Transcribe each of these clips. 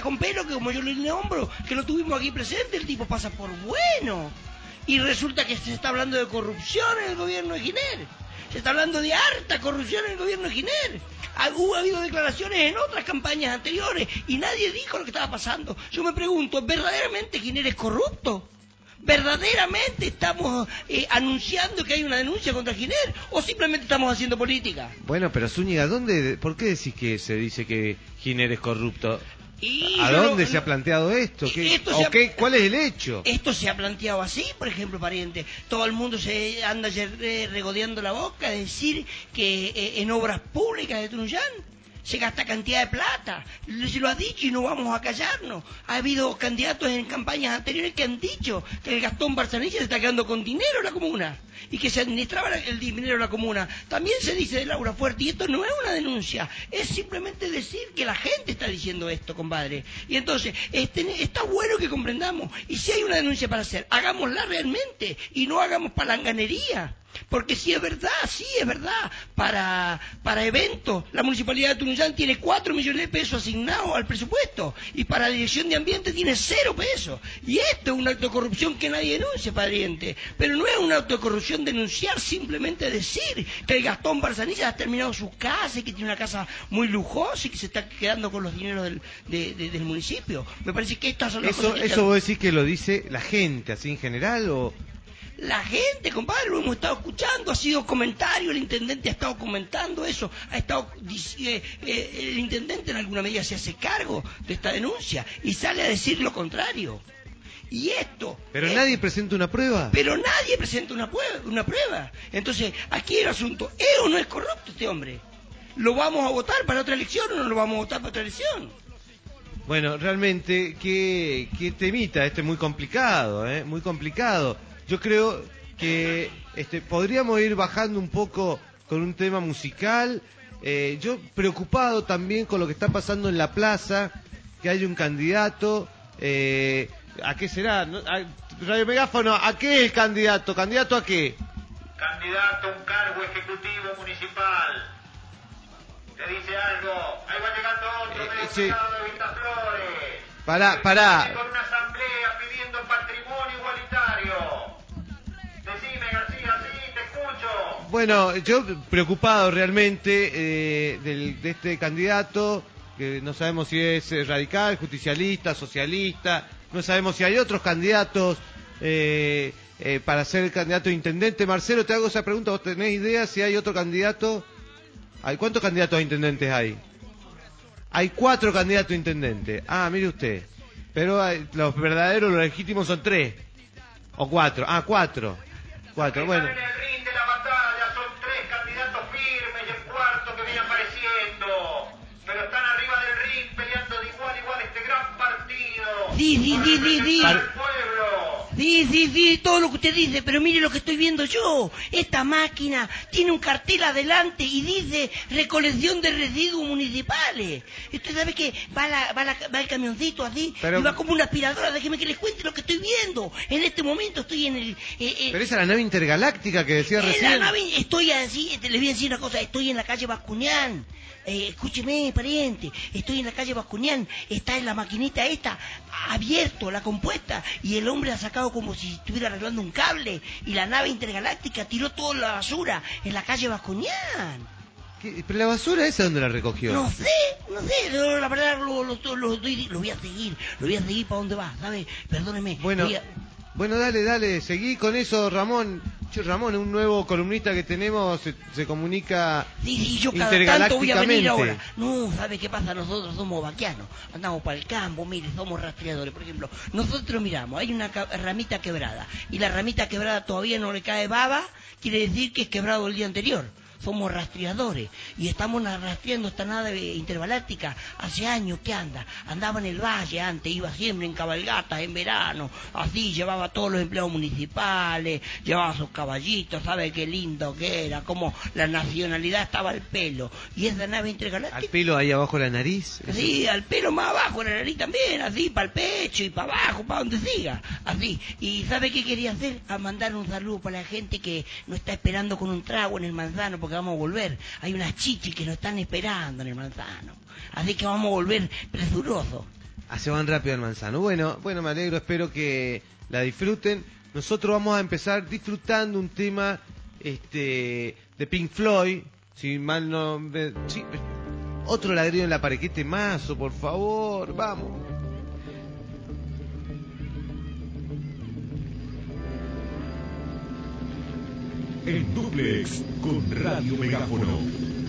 con pelo, que como yo le nombro, que lo tuvimos aquí presente, el tipo pasa por bueno. Y resulta que se está hablando de corrupción en el gobierno de Giner. Se está hablando de harta corrupción en el gobierno de Giner. Ha habido declaraciones en otras campañas anteriores y nadie dijo lo que estaba pasando. Yo me pregunto, ¿verdaderamente Giner es corrupto? ¿Verdaderamente estamos eh, anunciando que hay una denuncia contra Giner o simplemente estamos haciendo política? Bueno, pero Zúñiga, ¿dónde, ¿por qué decís que se dice que Giner es corrupto? Y ¿A dónde no- se ha planteado esto? Y ¿Qué- esto ha- qué- ¿Cuál es el hecho? Esto se ha planteado así, por ejemplo, pariente. Todo el mundo se anda eh, regodeando la boca de decir que eh, en obras públicas de Tunuyán se gasta cantidad de plata. Se lo ha dicho y no vamos a callarnos. Ha habido candidatos en campañas anteriores que han dicho que el Gastón Barzanilla se está quedando con dinero la comuna y que se administraba el dinero de la comuna. También se dice de Laura Fuerte y esto no es una denuncia, es simplemente decir que la gente está diciendo esto, compadre. Y entonces, este, está bueno que comprendamos. Y si hay una denuncia para hacer, hagámosla realmente y no hagamos palanganería. Porque si es verdad, sí es verdad, para, para eventos, la Municipalidad de Tunuyán tiene 4 millones de pesos asignados al presupuesto y para la Dirección de Ambiente tiene cero pesos. Y esto es un acto de corrupción que nadie denuncia, pariente. Pero no es un acto de corrupción denunciar, simplemente decir que el Gastón Barzanilla ha terminado su casa y que tiene una casa muy lujosa y que se está quedando con los dineros del, de- de- del municipio. Me parece que estas son las ¿Eso, cosas que ¿Eso vos decís que lo dice la gente así en general o...? La gente, compadre, lo hemos estado escuchando, ha sido comentario, el intendente ha estado comentando eso, ha estado eh, eh, el intendente en alguna medida se hace cargo de esta denuncia y sale a decir lo contrario. Y esto. ¿Pero nadie presenta una prueba? Pero nadie presenta una prueba, una prueba. Entonces, aquí el asunto, ¿es o no es corrupto este hombre? ¿Lo vamos a votar para otra elección o no lo vamos a votar para otra elección? Bueno, realmente, qué, qué temita, este es muy complicado, ¿eh? Muy complicado. Yo creo que este, podríamos ir bajando un poco con un tema musical. Eh, yo preocupado también con lo que está pasando en la plaza, que hay un candidato. eh, ¿A qué será? No, a- Radio Megáfono, ¿a qué es el candidato? ¿Candidato a qué? Candidato a un cargo ejecutivo municipal. ¿Te dice algo? Ahí va llegando otro Eh, sí. de Vistaflores. Pará, pará. Con una asamblea pidiendo patrimonio igualitario. Bueno, yo preocupado realmente eh, del- de este candidato, que no sabemos si es eh, radical, justicialista, socialista, no sabemos si hay otros candidatos eh, eh, para ser candidato a intendente. Marcelo, te hago esa pregunta, ¿vos tenés idea si hay otro candidato? ¿Hay cuántos candidatos a intendentes hay? Hay cuatro candidatos a intendente. Ah, mire usted. Pero los verdaderos, los legítimos son tres. O cuatro. Ah, cuatro. Cuatro, bueno. En el ring de la batalla, son tres candidatos firmes y el cuarto que viene apareciendo. Pero están arriba del ring peleando de igual a igual este gran partido. Sí, sí, Por sí, sí, sí. Sí, sí, sí, todo lo que usted dice, pero mire lo que estoy viendo yo. Esta máquina tiene un cartel adelante y dice recolección de residuos municipales. Usted sabe que va, la, va, la- va el camioncito así Pero- y va como una aspiradora. Déjeme que les cuente lo que estoy viendo. En este momento estoy en el... eh, eh, Pero esa es la nave intergaláctica que decía en la recién. nave, estoy así, les voy a decir una cosa, estoy en la calle Bascuñán. Eh, escúcheme, pariente, estoy en la calle Bascuñán, está en la maquinita esta, abierto, la compuesta, y el hombre ha sacado como si estuviera arreglando un cable, y la nave intergaláctica tiró toda la basura en la calle Bascuñán. ¿Qué? ¿Pero la basura esa dónde la recogió? No sé, no sé, la verdad lo, lo, lo- lo estoy- lo voy a seguir, lo voy a seguir para dónde va, ¿sabe? Perdóneme. Bueno, voy a- bueno, dale, dale, seguí con eso, Ramón. Ramón, un nuevo columnista que tenemos, se, se comunica Sí, sí, yo cada tanto voy a venir intergalácticamente. ahora. No, ¿sabe qué pasa? Nosotros somos vaquianos. Andamos para el campo, mire, somos rastreadores. Por ejemplo, nosotros miramos, hay una ramita quebrada. Y la ramita quebrada todavía no le cae baba, quiere decir que es quebrado el día anterior. Somos rastreadores y estamos rastreando esta nave intergaláctica hace años que anda. Andaba en el valle antes, iba siempre en cabalgatas en verano, así llevaba a todos los empleados municipales, llevaba sus caballitos, ¿sabe qué lindo que era? Como la nacionalidad estaba al pelo. Y esa nave Al intergaláctica... pelo ahí abajo de la nariz. Sí, al pelo más abajo, la nariz también, así, para el pecho y para abajo, para donde siga, así. ¿Y sabe qué quería hacer? A mandar un saludo para la gente que nos está esperando con un trago en el manzano porque vamos a volver. Hay unas chichis que nos están esperando en el manzano. Así que vamos a volver presurosos. Ah, se van rápido al manzano. Bueno, bueno, me alegro, espero que la disfruten. Nosotros vamos a empezar disfrutando un tema este de Pink Floyd, si mal no otro ladrillo en la pared, qué temazo, por favor, vamos. En duplex con Radio Megáfono.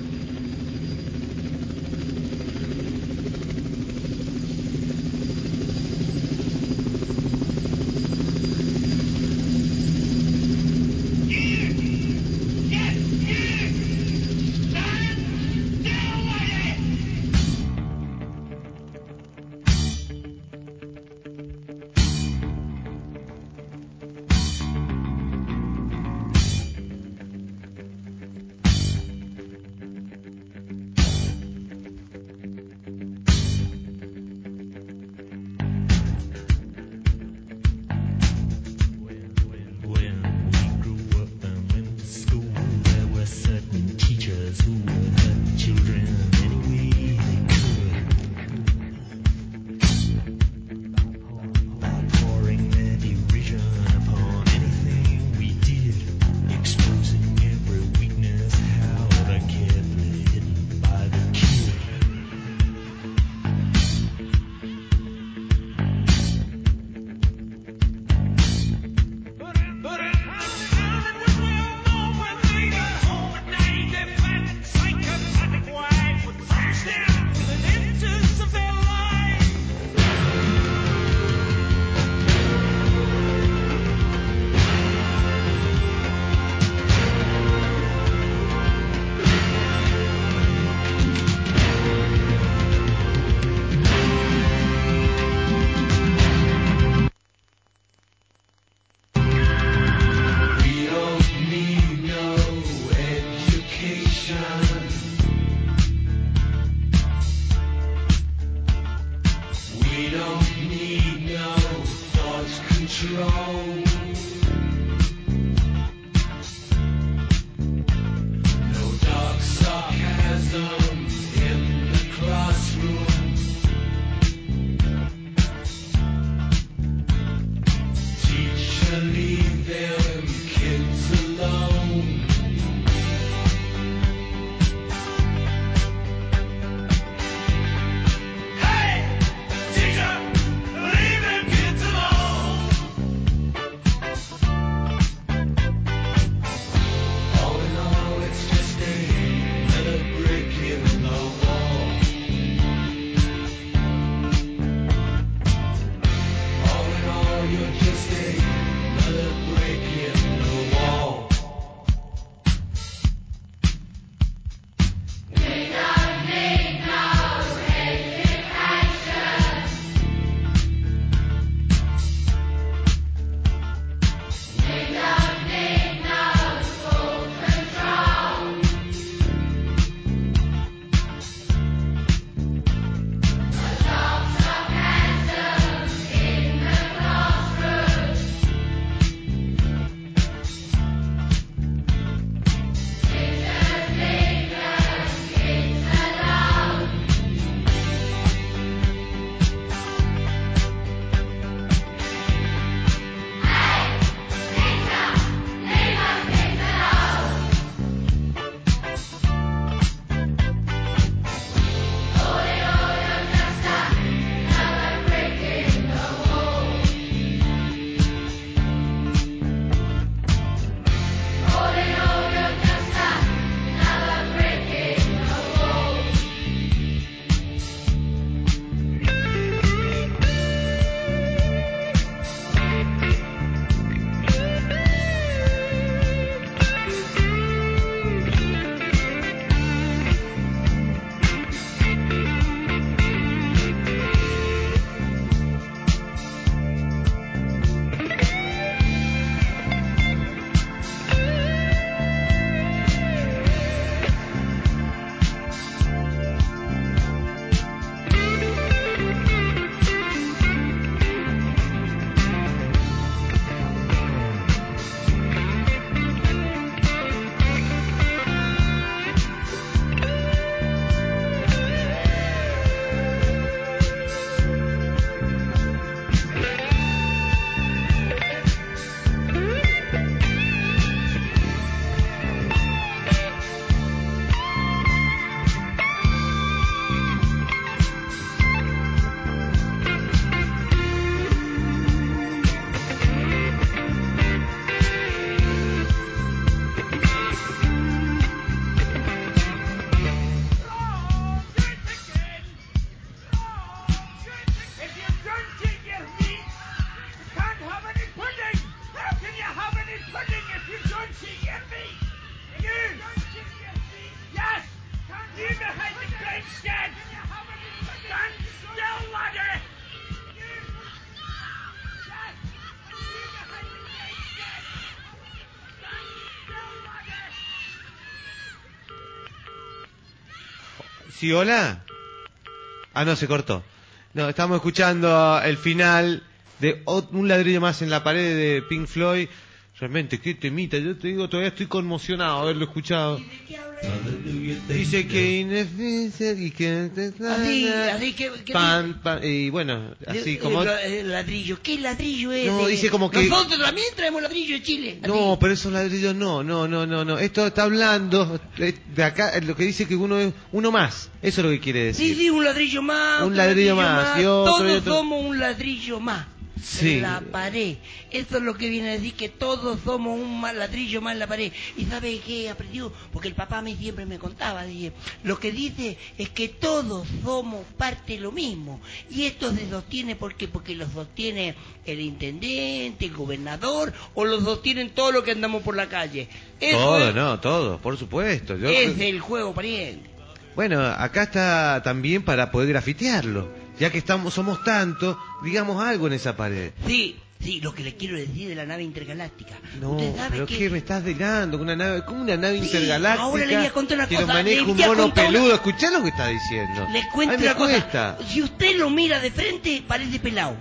¿Sí, hola? Ah, no, se cortó. No, estamos escuchando el final de Un ladrillo más en la pared de Pink Floyd. Realmente, qué temita. Yo te digo, todavía estoy conmocionado haberlo escuchado. Dice que ineficient y que... Así, así que... que Pan, pan, y bueno, así como... eh, el ladrillo. ¿Qué ladrillo es? No, dice como que- Nosotros también traemos ladrillo de Chile. No, pero esos ladrillos no, no, no, no, no. Esto está hablando de acá, eh, lo que dice que uno es uno más. Eso es lo que quiere decir. Sí, sí, un ladrillo más. Un otro ladrillo más, y otro, Todos somos un ladrillo más. Sí. En la pared. Eso es lo que viene a decir que todos somos un ladrillo más en la pared. ¿Y sabe qué aprendió? Porque el papá a mí siempre me contaba. Dije, lo que dice es que todos somos parte de lo mismo. Y esto se sostiene porque porque lo sostiene el intendente, el gobernador, o lo sostienen todo lo que andamos por la calle. Eso Todo, es, no, todo, por supuesto. Yo- es el juego, pariente. Bueno, acá está también para poder grafitearlo. Ya que estamos, somos tantos, digamos algo en esa pared. Sí, sí, lo que le quiero decir de la nave intergaláctica. No, Usted sabe pero que... ¿qué me estás delando? Una nave, ¿Cómo una nave Sí, intergaláctica? ahora le voy a contar una que lo cosa, maneja un mono contar una- peludo. Escuchá lo que está diciendo. Les cuento Ay, me una cosa. cuesta. Si usted lo mira de frente, parece pelado.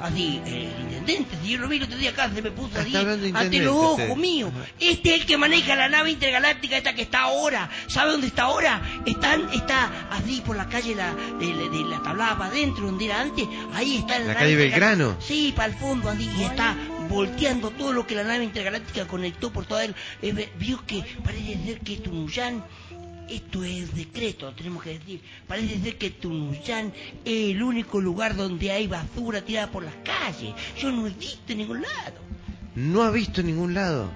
Así, el intendente, si yo lo vi el otro día acá, se me puso así, ante los ojos usted. míos. Este es el que maneja la nave intergaláctica, esta que está ahora. ¿Sabe dónde está ahora? Están, está así por la calle la, de, de- de la tablada para adentro, donde era antes. Ahí está ¿La nave calle Belgrano? Sí, para el fondo, así, y está volteando todo lo que la nave intergaláctica conectó por todo el... eh, ve- vio que parece ser que Tunuyán esto es decreto, tenemos que decir. Parece ser que Tunuyán es el único lugar donde hay basura tirada por las calles. Yo no he visto en ningún lado. No ha visto en ningún lado.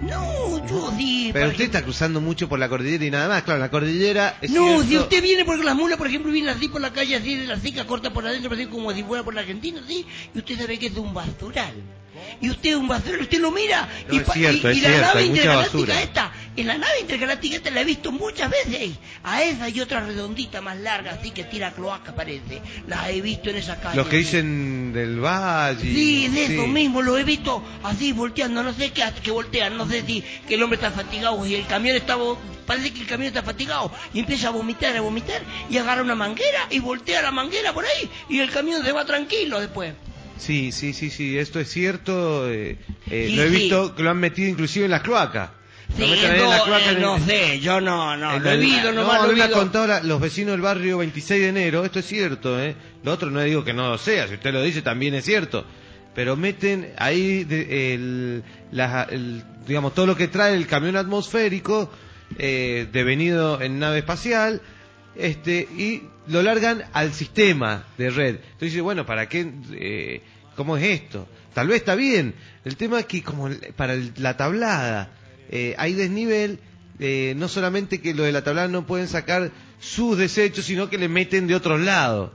No, yo sí. Pero usted está cruzando mucho por la cordillera y nada más. Claro, la cordillera es No, cierto- si usted viene por las mulas, por ejemplo, viene así por la calle, así de la seca, corta por adentro, así como si fuera por la Argentina, ¿sí? Y usted sabe que es un basural. Y usted es un basural, usted lo mira. No, y, es pa- cierto, y- la cierto, nave intergaláctica esta, en la nave intergaláctica esta la he visto muchas veces. A esa y otra redondita más larga, así que tira cloaca, parece. La he visto en esa calle. Los que dicen del valle. Sí, de eso mismo, lo he visto así volteando, no sé qué que voltean, no sé si que el hombre está fatigado y el camión está, parece que el camión está fatigado y empieza a vomitar, a vomitar y agarra una manguera y voltea la manguera por ahí y el camión se va tranquilo después. Sí, sí, sí, sí, esto es cierto. eh, eh, Sí, lo he sí. visto que lo han metido inclusive en las cloacas. Sí, no, la cloaca eh, no sé, yo no, no, lo he el- visto, no, nomás lo he visto. contado los vecinos del barrio 26 de enero, esto es cierto, ¿eh? Lo otro no digo que no lo sea, si usted lo dice también es cierto. Pero meten ahí de- el, la- el- digamos, todo lo que trae el camión atmosférico, eh, devenido en nave espacial, este, y lo largan al sistema de red. Entonces bueno, ¿para qué? eh, ¿Cómo es esto? Tal vez está bien. El tema es que como para la tablada eh, hay desnivel, eh, no solamente que los de la tablada no pueden sacar sus desechos, sino que le meten de otros lados.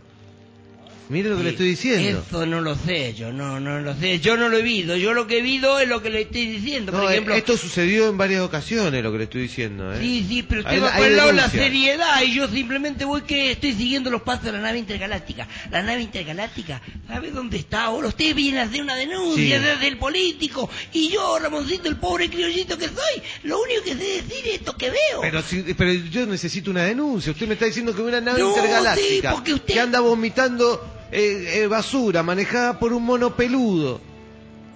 Mire lo que le estoy diciendo. Eso no lo sé, yo no, no lo sé, yo no lo he visto, yo lo que he visto es lo que le estoy diciendo, No, por ejemplo... esto sucedió en varias ocasiones, lo que le estoy diciendo. ¿eh? Sí, sí, pero usted Hay- va por el lado la seriedad y yo simplemente voy que estoy siguiendo los pasos de la nave intergaláctica. La nave intergaláctica, ¿sabe dónde está ahora? Usted viene a hacer una denuncia Sí. desde el político y yo, Ramoncito, el pobre criollito que soy, lo único que sé decir es esto que veo. Pero, si- pero yo necesito una denuncia. Usted me está diciendo que una nave No, intergaláctica sí, porque usted- que anda vomitando eh, eh, basura manejada por un mono peludo.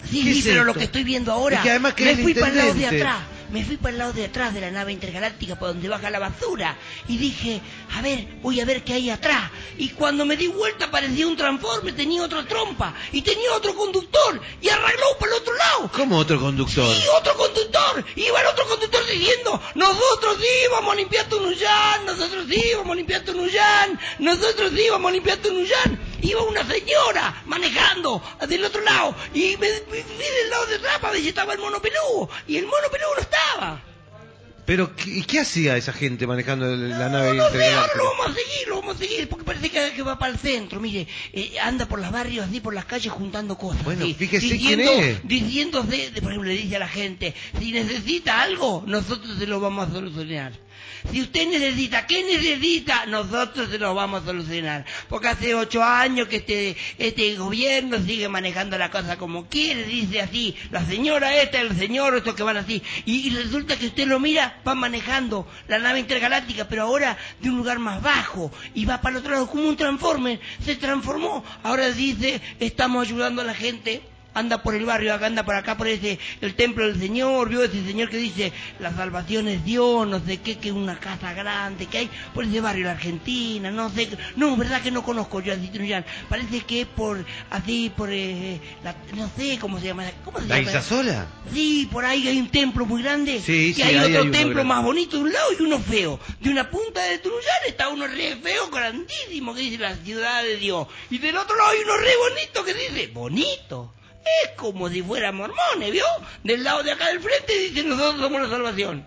Sí, ¿Qué sí, es pero lo que estoy viendo ahora, Es que además que me fui para el lado de atrás, me fui para el lado de atrás de la nave intergaláctica por donde baja la basura y dije, a ver, voy a ver qué hay atrás. Y cuando me di vuelta parecía un transforme, tenía otra trompa y tenía otro conductor y arregló para el otro lado. ¿Cómo otro conductor? Sí, otro conductor. Iba el otro conductor diciendo, nosotros íbamos a limpiar Tunuyán, nosotros íbamos a limpiar Tunuyán, nosotros íbamos a limpiar Tunuyán. Iba una señora manejando del otro lado y me, me fui del lado de ver si estaba el mono peludo y el mono peludo no estaba. Pero, ¿qué- ¿y qué hacía esa gente manejando la nave No, no sé, lo vamos a seguir, lo vamos a seguir, porque parece que, que va para el centro, mire, eh, anda por los barrios, así por las calles juntando cosas. Bueno, fíjese diciendo, quién es. Diciendo, de, de- por ejemplo, le dice a la gente, si necesita algo, nosotros se lo vamos a solucionar. Si usted necesita, ¿qué necesita? Nosotros se lo vamos a solucionar. Porque hace ocho años que este, este gobierno sigue manejando la cosa como quiere, dice así, la señora esta, el señor, estos que van así. Y, y resulta que usted lo mira, va manejando la nave intergaláctica, pero ahora de un lugar más bajo. Y va para el otro lado como un transformer. Se transformó. Ahora dice, estamos ayudando a la gente anda por el barrio, acá anda por acá, por ese, el templo del Señor, vio ese señor que dice, la salvación es Dios, no sé qué, que una casa grande que hay por ese barrio, la Argentina, no sé, no, verdad que no conozco yo a Citruyán, parece que es por, así, por, eh, la- no sé cómo se llama, ¿cómo se ¿La llama? isla sola? Sí, por ahí hay un templo muy grande. Sí, y sí, hay otro hay templo más bonito de un lado y uno feo. De una punta de Truján está uno re feo, grandísimo, que dice la ciudad de Dios. Y del otro lado hay uno re bonito que dice, bonito. Es como si fuera mormones, ¿vio? Del lado de acá del frente dice, nosotros somos la salvación.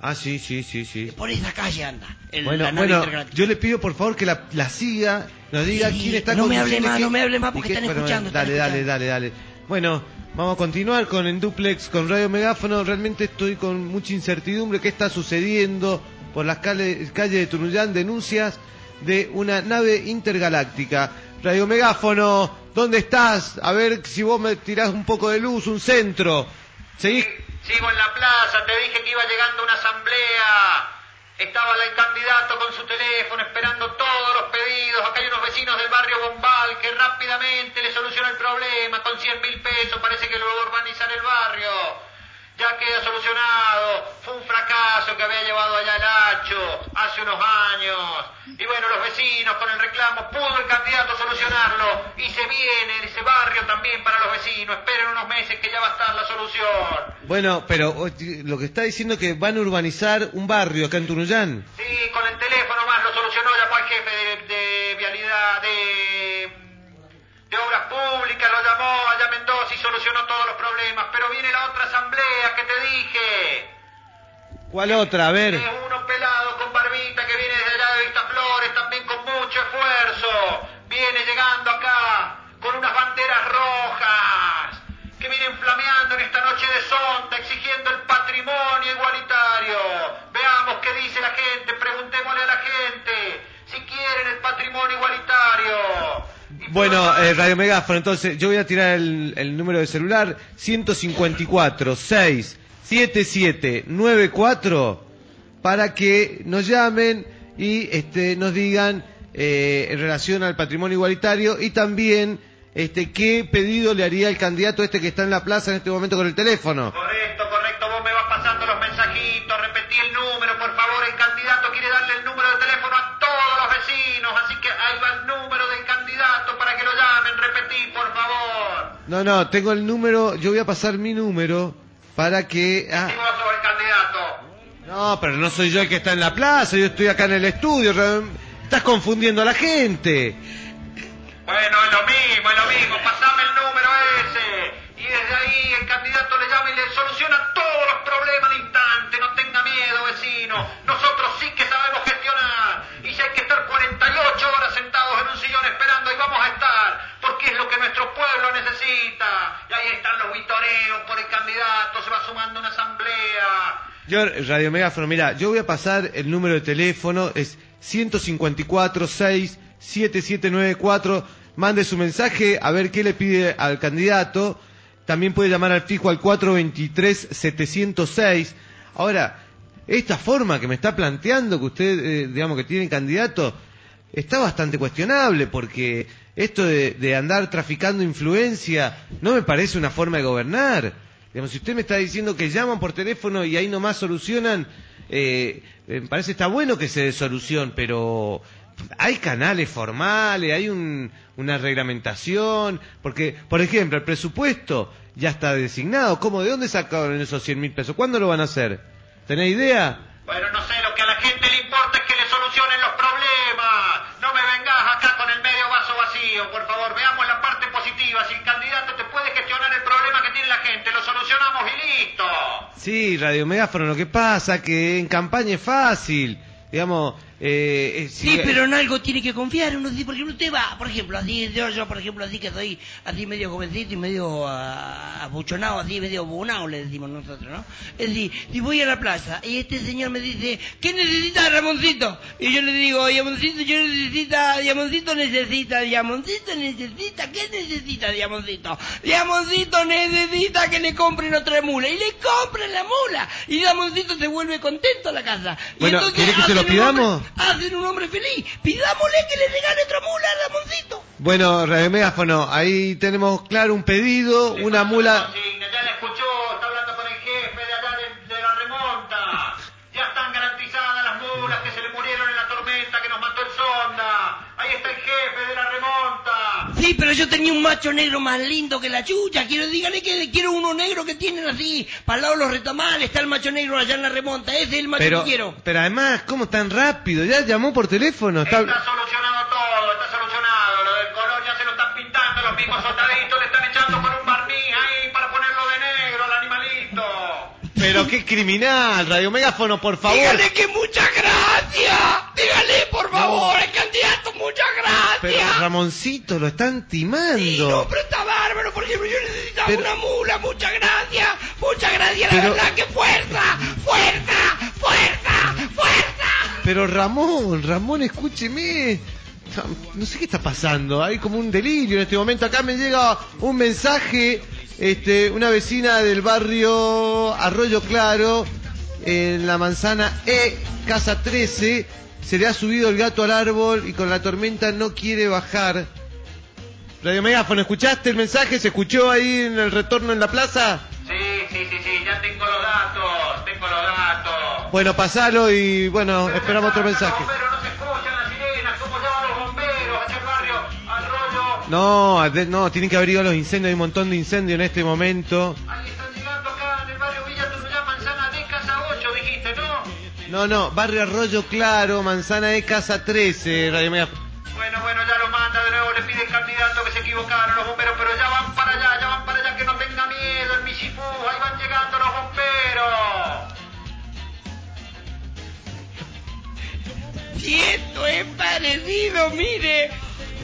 Ah, sí, sí, sí, sí. Por esa calle anda. el- Bueno, bueno, yo le pido por favor que la, la siga, nos diga Sí, quién está no me hable más, no me hable más porque están bueno, escuchando, están Dale, dale, dale, dale. Bueno, vamos a continuar con en duplex con Radio Megáfono. Realmente estoy con mucha incertidumbre. ¿Qué está sucediendo por las calles, calles de Tunuyán? Denuncias de una nave intergaláctica. Radio Megáfono, ¿dónde estás? A ver si vos me tirás un poco de luz, un centro. ¿Seguís? Sigo en la plaza, te dije que iba llegando una asamblea. Estaba el candidato con su teléfono esperando todos los pedidos. Acá hay unos vecinos del barrio Bombal que rápidamente le solucionan el problema. Con 100 mil pesos parece que lo va a urbanizar el barrio. Ya queda solucionado. Fue un fracaso que había llevado allá el Hacho hace unos años. Y bueno, los vecinos con el reclamo, pudo el candidato solucionarlo. Y se viene en ese barrio también para los vecinos. Esperen unos meses que ya va a estar la solución. Bueno, pero o- lo que está diciendo es que van a urbanizar un barrio acá en Tunuyán. Sí, con el teléfono más lo solucionó, llamó al jefe de, de vialidad, de, de obras públicas, lo llamó allá Mendoza y solucionó todos los problemas. Pero viene la otra asamblea que te dije. ¿Cuál otra? A ver. Es uno pelado con barbita que viene desde allá de Vistaflores, también con mucho esfuerzo. Viene llegando acá con unas banderas rojas que vienen flameando en esta noche de sonda exigiendo el patrimonio igualitario. Veamos qué dice la gente, preguntémosle a la gente si quieren el patrimonio igualitario. Bueno, eh, Radio Megáfono, entonces yo voy a tirar el, el número de celular 154 6 77 94 para que nos llamen y este, nos digan eh, en relación al patrimonio igualitario y también este, qué pedido le haría el candidato este que está en la plaza en este momento con el teléfono. Correcto, correcto, vos me vas pasando los mensajitos, repetí el número, por favor, el candidato quiere darle el número de teléfono a va el número del candidato para que lo llamen, repetí, por favor. No, no, tengo el número, yo voy a pasar mi número para que... ah, Si vos sos el candidato. No, pero no soy yo el que está en la plaza, yo estoy acá en el estudio. Estás confundiendo a la gente. Bueno, es lo mismo, es lo mismo, pasame el número ese. Y desde ahí el candidato le llama y le soluciona todos los problemas al instante. No tenga miedo, vecino. Nosotros sí que sabemos gestionar. Y si hay que estar 48 horas sentados en un sillón esperando, ahí vamos a estar. Porque es lo que nuestro pueblo necesita. Y ahí están los vitoreos por el candidato, se va sumando una asamblea. Yo, Radio Megáfono, mira, yo voy a pasar el número de teléfono, es 154 6 7794. Mande su mensaje a ver qué le pide al candidato. También puede llamar al fijo al 423 706. Ahora, esta forma que me está planteando que usted, eh, digamos, que tiene candidato, está bastante cuestionable porque esto de, de andar traficando influencia no me parece una forma de gobernar. Digamos, si usted me está diciendo que llaman por teléfono y ahí nomás solucionan, eh, me parece está bueno que se dé solución, pero hay canales formales, hay un- una reglamentación, porque, por ejemplo, el presupuesto ya está designado. ¿Cómo? ¿De dónde sacaron esos 100 mil pesos? ¿Cuándo lo van a hacer? ¿Tenés idea? Bueno, no sé, lo que a la gente le importa es que le solucionen los problemas. No me vengas acá con el medio vaso vacío, por favor. Veamos la parte positiva. Si el candidato te puede gestionar el problema que tiene la gente, lo solucionamos y listo. Sí, Radio Megáfono, lo que pasa que en campaña es fácil. Digamos, eh, eh, Sí, pero en algo tiene que confiar. Uno dice, por ejemplo, usted va, por ejemplo, así, yo, yo por ejemplo, así que soy así medio jovencito y medio ah, abuchonado, así medio bunao, le decimos nosotros, ¿no? Es decir, si voy a la plaza y este señor me dice, ¿qué necesita Ramoncito? Y yo le digo, Diamoncito, yo necesita, Diamoncito necesita, Diamoncito necesita, ¿qué necesita Diamoncito? Diamoncito necesita que le compren otra mula. Y le compran la mula. Y Diamoncito se vuelve contento a la casa. Y Bueno, entonces ¿quiere que se lo pidamos? Hacen un hombre feliz. Pidámosle que le regale otra mula a Ramoncito. Bueno, Radio Megáfono, ahí tenemos claro un pedido, una mula... Consigna, ya la escuchó, está hablando con el jefe de allá de, de la remonta. Ya están garantizadas las mulas que se le murieron en la tormenta que nos mató el sonda. Ahí está el jefe de la remonta. Sí, pero yo tenía un macho negro más lindo que la chucha. Quiero, dígale que quiero uno negro que tienen así. Para el lado de los retamales está el macho negro allá en la remonta. Ese es el macho Pero, que quiero. pero además, ¿cómo tan rápido? Ya llamó por teléfono. Está... Está solucionado todo, está solucionado. Lo del color ya se lo están pintando, los mismos soldaditos le están echando con un barniz ahí para ponerlo de negro al animalito. Pero qué criminal, Radio Megáfono, por favor. Dígale que muchas gracias. Dígale, por favor, el candidato, muchas gracias. Pero Ramoncito, lo están Sí, timando. no, pero está bárbaro. Por ejemplo, yo necesitaba Pero- una mula. Muchas gracias. Muchas gracias. La Pero- verdad que fuerza, fuerza, fuerza, fuerza. Pero Ramón, Ramón, escúcheme. No sé qué está pasando, hay como un delirio en este momento. Acá me llega un mensaje, este, una vecina del barrio Arroyo Claro, en la manzana E, casa 13, se le ha subido el gato al árbol y con la tormenta no quiere bajar. Radio Megáfono, ¿escuchaste el mensaje? ¿Se escuchó ahí en el retorno en la plaza? Sí, sí, sí, sí, ya tengo los datos, tengo los datos. Bueno, pasalo y bueno, esperamos otro mensaje. No, de- no, tienen que haber ido a los incendios, hay un montón de incendios en este momento. Ahí están llegando acá en el barrio Villa Tunuyán, Manzana D, Casa 8, dijiste, ¿no? No, no, barrio Arroyo Claro, Manzana de Casa 13, Radio Mega. Bueno, bueno, ya lo manda de nuevo, le pide el candidato que se equivocaron los bomberos, pero ya van para allá, ya van para allá, que no tenga miedo el Michifú, ahí van llegando los bomberos. Si esto es parecido, mire,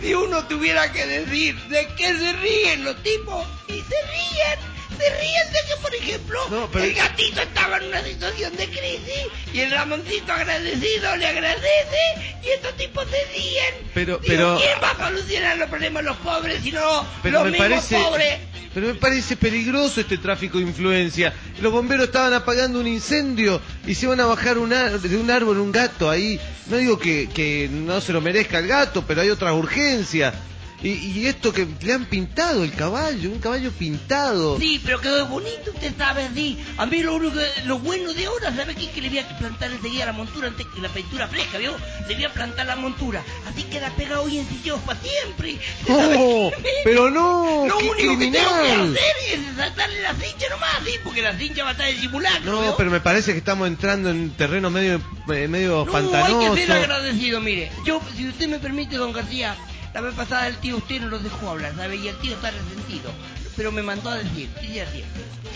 si uno tuviera que decir de qué se ríen los tipos, y se ríen, se ríen de que, por ejemplo, No, pero- el gatito estaba en una situación de crisis y el Ramoncito agradecido le agradece y estos tipos se ríen. Pero- Digo, pero- ¿quién va a solucionar los problemas de los pobres si no Pero los mismos parece, pobres? pero me parece peligroso este tráfico de influencia. Los bomberos estaban apagando un incendio y se van a bajar un ar- de un árbol un gato ahí. No digo que, que no se lo merezca el gato, pero hay otras urgencias. Y, y esto que le han pintado el caballo, un caballo pintado. Sí, pero quedó bonito, usted sabe, sí. A mí lo único, lo bueno de ahora, ¿sabe qué? Que le voy a plantar enseguida la montura antes que la pintura fresca, ¿vio? Le voy a plantar la montura. Así queda pegado hoy en sillón para siempre. ¿Sabe Oh, pero no, Lo qué único que tengo que criminal. hacer es saltarle la cincha nomás, sí, porque la cincha va a estar de simulacro, No, ¿vio? pero me parece que estamos entrando en terreno medio, eh, medio No, pantanoso. hay que ser agradecido, mire. Yo, si usted me permite, don García, la vez pasada el tío usted no lo dejó hablar, ¿sabe? Y el tío está resentido. Pero me mandó a decir, dice así.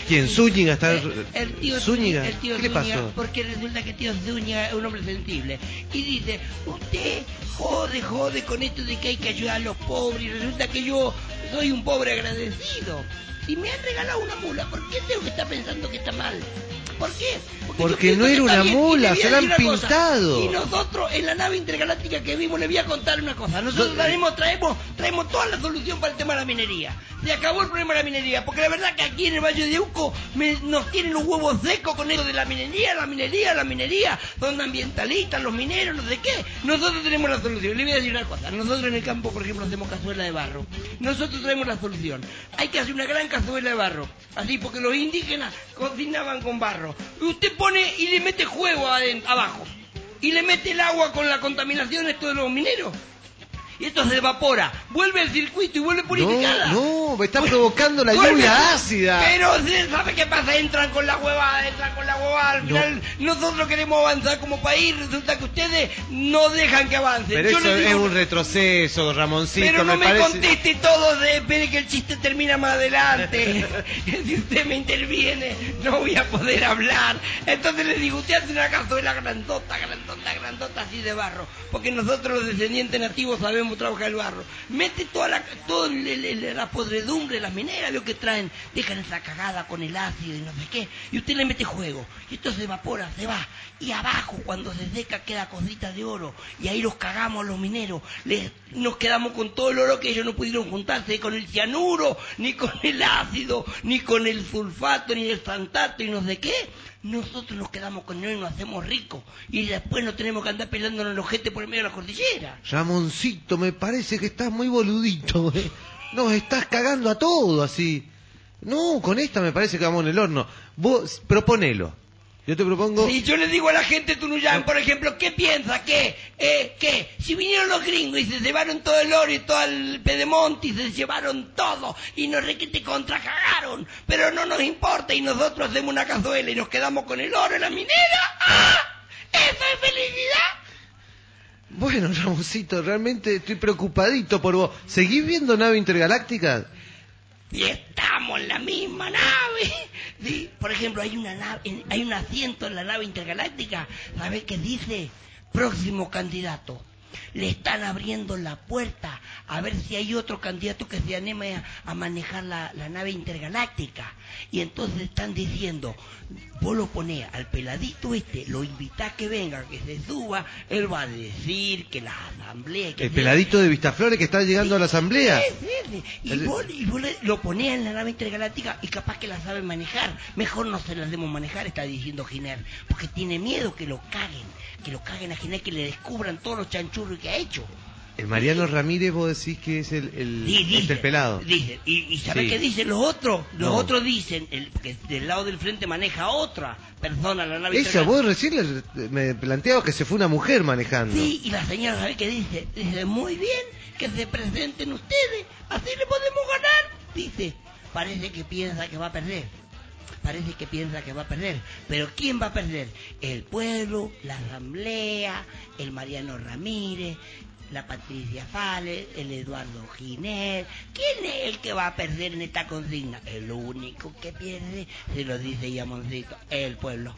¿Quién? Zúñiga está. Eh, el tío Zúñiga. el tío ¿Qué le Zúñiga, pasó? porque resulta que el tío Zúñiga es un hombre sensible. Y dice, usted jode, jode con esto de que hay que ayudar a los pobres. Y resulta que yo soy un pobre agradecido. Y me han regalado una mula. ¿Por qué tengo que estar pensando que está mal? ¿Por qué? Porque pienso no era una mula, se la han una cosa. pintado. Y nosotros, en la nave intergaláctica que vimos, le voy a contar una cosa. Nosotros No, traemos, traemos, traemos toda la solución para el tema de la minería. Se acabó el problema de la minería, porque la verdad que aquí en el Valle de Uco me- nos tienen los huevos secos con eso de la minería, la minería, la minería. Son ambientalistas, los mineros, no sé qué. Nosotros tenemos la solución. Le voy a decir una cosa. Nosotros en el campo, por ejemplo, hacemos cazuela de barro. Nosotros traemos la solución. Hay que hacer una gran cazuela de barro. Así, porque los indígenas cocinaban con barro. Y usted pone y le mete juego abajo. Y le mete el agua con la contaminación esto de los mineros. Y esto se evapora, vuelve al circuito y vuelve purificada. No, no, está provocando la Vuelve- lluvia ácida. Pero ¿sí ¿sabe qué pasa? Entran con la huevada, entran con la huevada. Al No. final nosotros queremos avanzar como país, resulta que ustedes no dejan que avance. Pero Yo eso es un retroceso, Ramoncito, pero no me me, parece. conteste todo de espere que el chiste termina más adelante. si usted me interviene, no voy a poder hablar. Entonces le digo, usted hace una cazuela grandota, grandota, grandota así de barro. Porque nosotros los descendientes nativos sabemos trabajar el barro. Mete toda la, toda la podredumbre, las mineras, lo que traen, dejan esa cagada con el ácido y no sé qué. Y usted le mete juego. Y esto se evapora, se va. Y abajo, cuando se seca, queda cosita de oro. Y ahí los cagamos a los mineros. Les- nos quedamos con todo el oro que ellos no pudieron juntarse con el cianuro, ni con el ácido, ni con el sulfato, ni el santato y no sé qué. Nosotros nos quedamos con él y nos hacemos ricos. Y después no tenemos que andar pelándonos los gente por el medio de la cordillera. Ramoncito, me parece que estás muy boludito. ¿eh? Nos estás cagando a todo así. No, con esta me parece que vamos en el horno. Vos, proponelo. Yo te propongo... Si yo le digo a la gente de Tunuyán, por ejemplo, ¿qué piensa? ¿Qué? Eh, ¿Qué? Si vinieron los gringos y se llevaron todo el oro y todo el pedemonte y se llevaron todo y nos requete contra cagaron, pero no nos importa y nosotros hacemos una cazuela y nos quedamos con el oro en la minera. ¡Ah! ¿Eso es felicidad? Bueno, Ramoncito, realmente estoy preocupadito por vos. ¿Seguís viendo nave intergaláctica? Y estamos en la misma nave. Por ejemplo, hay una nave, hay un asiento en la nave intergaláctica. ¿Sabes qué dice? Próximo candidato. Le están abriendo la puerta a ver si hay otro candidato que se anime a, manejar la nave intergaláctica. Y entonces están diciendo, vos lo ponés al peladito este, lo invitás que venga, que se suba, él va a decir que la asamblea... Que El peladito de Vistaflores que está llegando a la asamblea. Sí. Y, El- vos, y vos lo ponés en la nave intergaláctica y capaz que la sabe manejar. Mejor no se la demos manejar, está diciendo Giner. Porque tiene miedo que lo caguen. Que lo caguen a Giner, que le descubran todos los chanchurros que ha hecho. El Mariano Ramírez, vos decís que es el, el, Sí, es dice, el pelado. Dice, y, y ¿sabés Sí. qué dicen los otros? Los No. otros dicen el, que del lado del frente maneja otra persona la nave Esa, intergaláctica. vos recién me planteabas que se fue una mujer manejando. Sí, y la señora, ¿sabe qué dice? Dice, muy bien, que se presenten ustedes, así le podemos ganar. Dice, parece que piensa que va a perder. Parece que piensa que va a perder. Pero ¿quién va a perder? El pueblo, la asamblea, el Mariano Ramírez, la Patricia Fales, el Eduardo Giner. ¿Quién es el que va a perder en esta consigna? El único que pierde, se lo dice Yamoncito, el pueblo.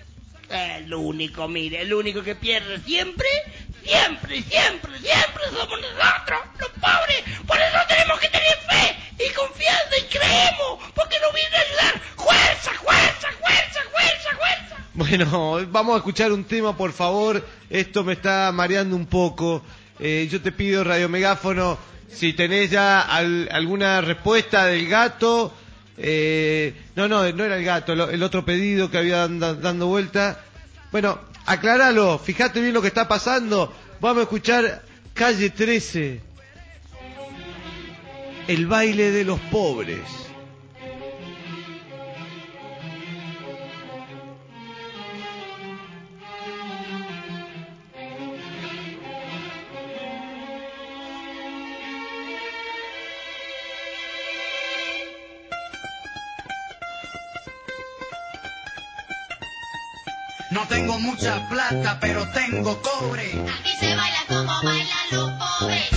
El único, mire, el único que pierde siempre, siempre, siempre, siempre somos nosotros, los pobres. Por eso tenemos que tener fe y confianza y creemos, porque nos viene a ayudar. ¡Fuerza, fuerza, fuerza, fuerza, fuerza! Bueno, vamos a escuchar un tema, por favor. Esto me está mareando un poco. Eh, yo te pido, Radio Megáfono, si tenés ya al- alguna respuesta del gato. eh, no, no, no era el gato, el otro pedido que había anda- dando vuelta. Bueno, acláralo, fíjate bien lo que está pasando. Vamos a escuchar Calle 13. El baile de los pobres. No tengo mucha plata, pero tengo cobre. Aquí se baila como bailan los pobres.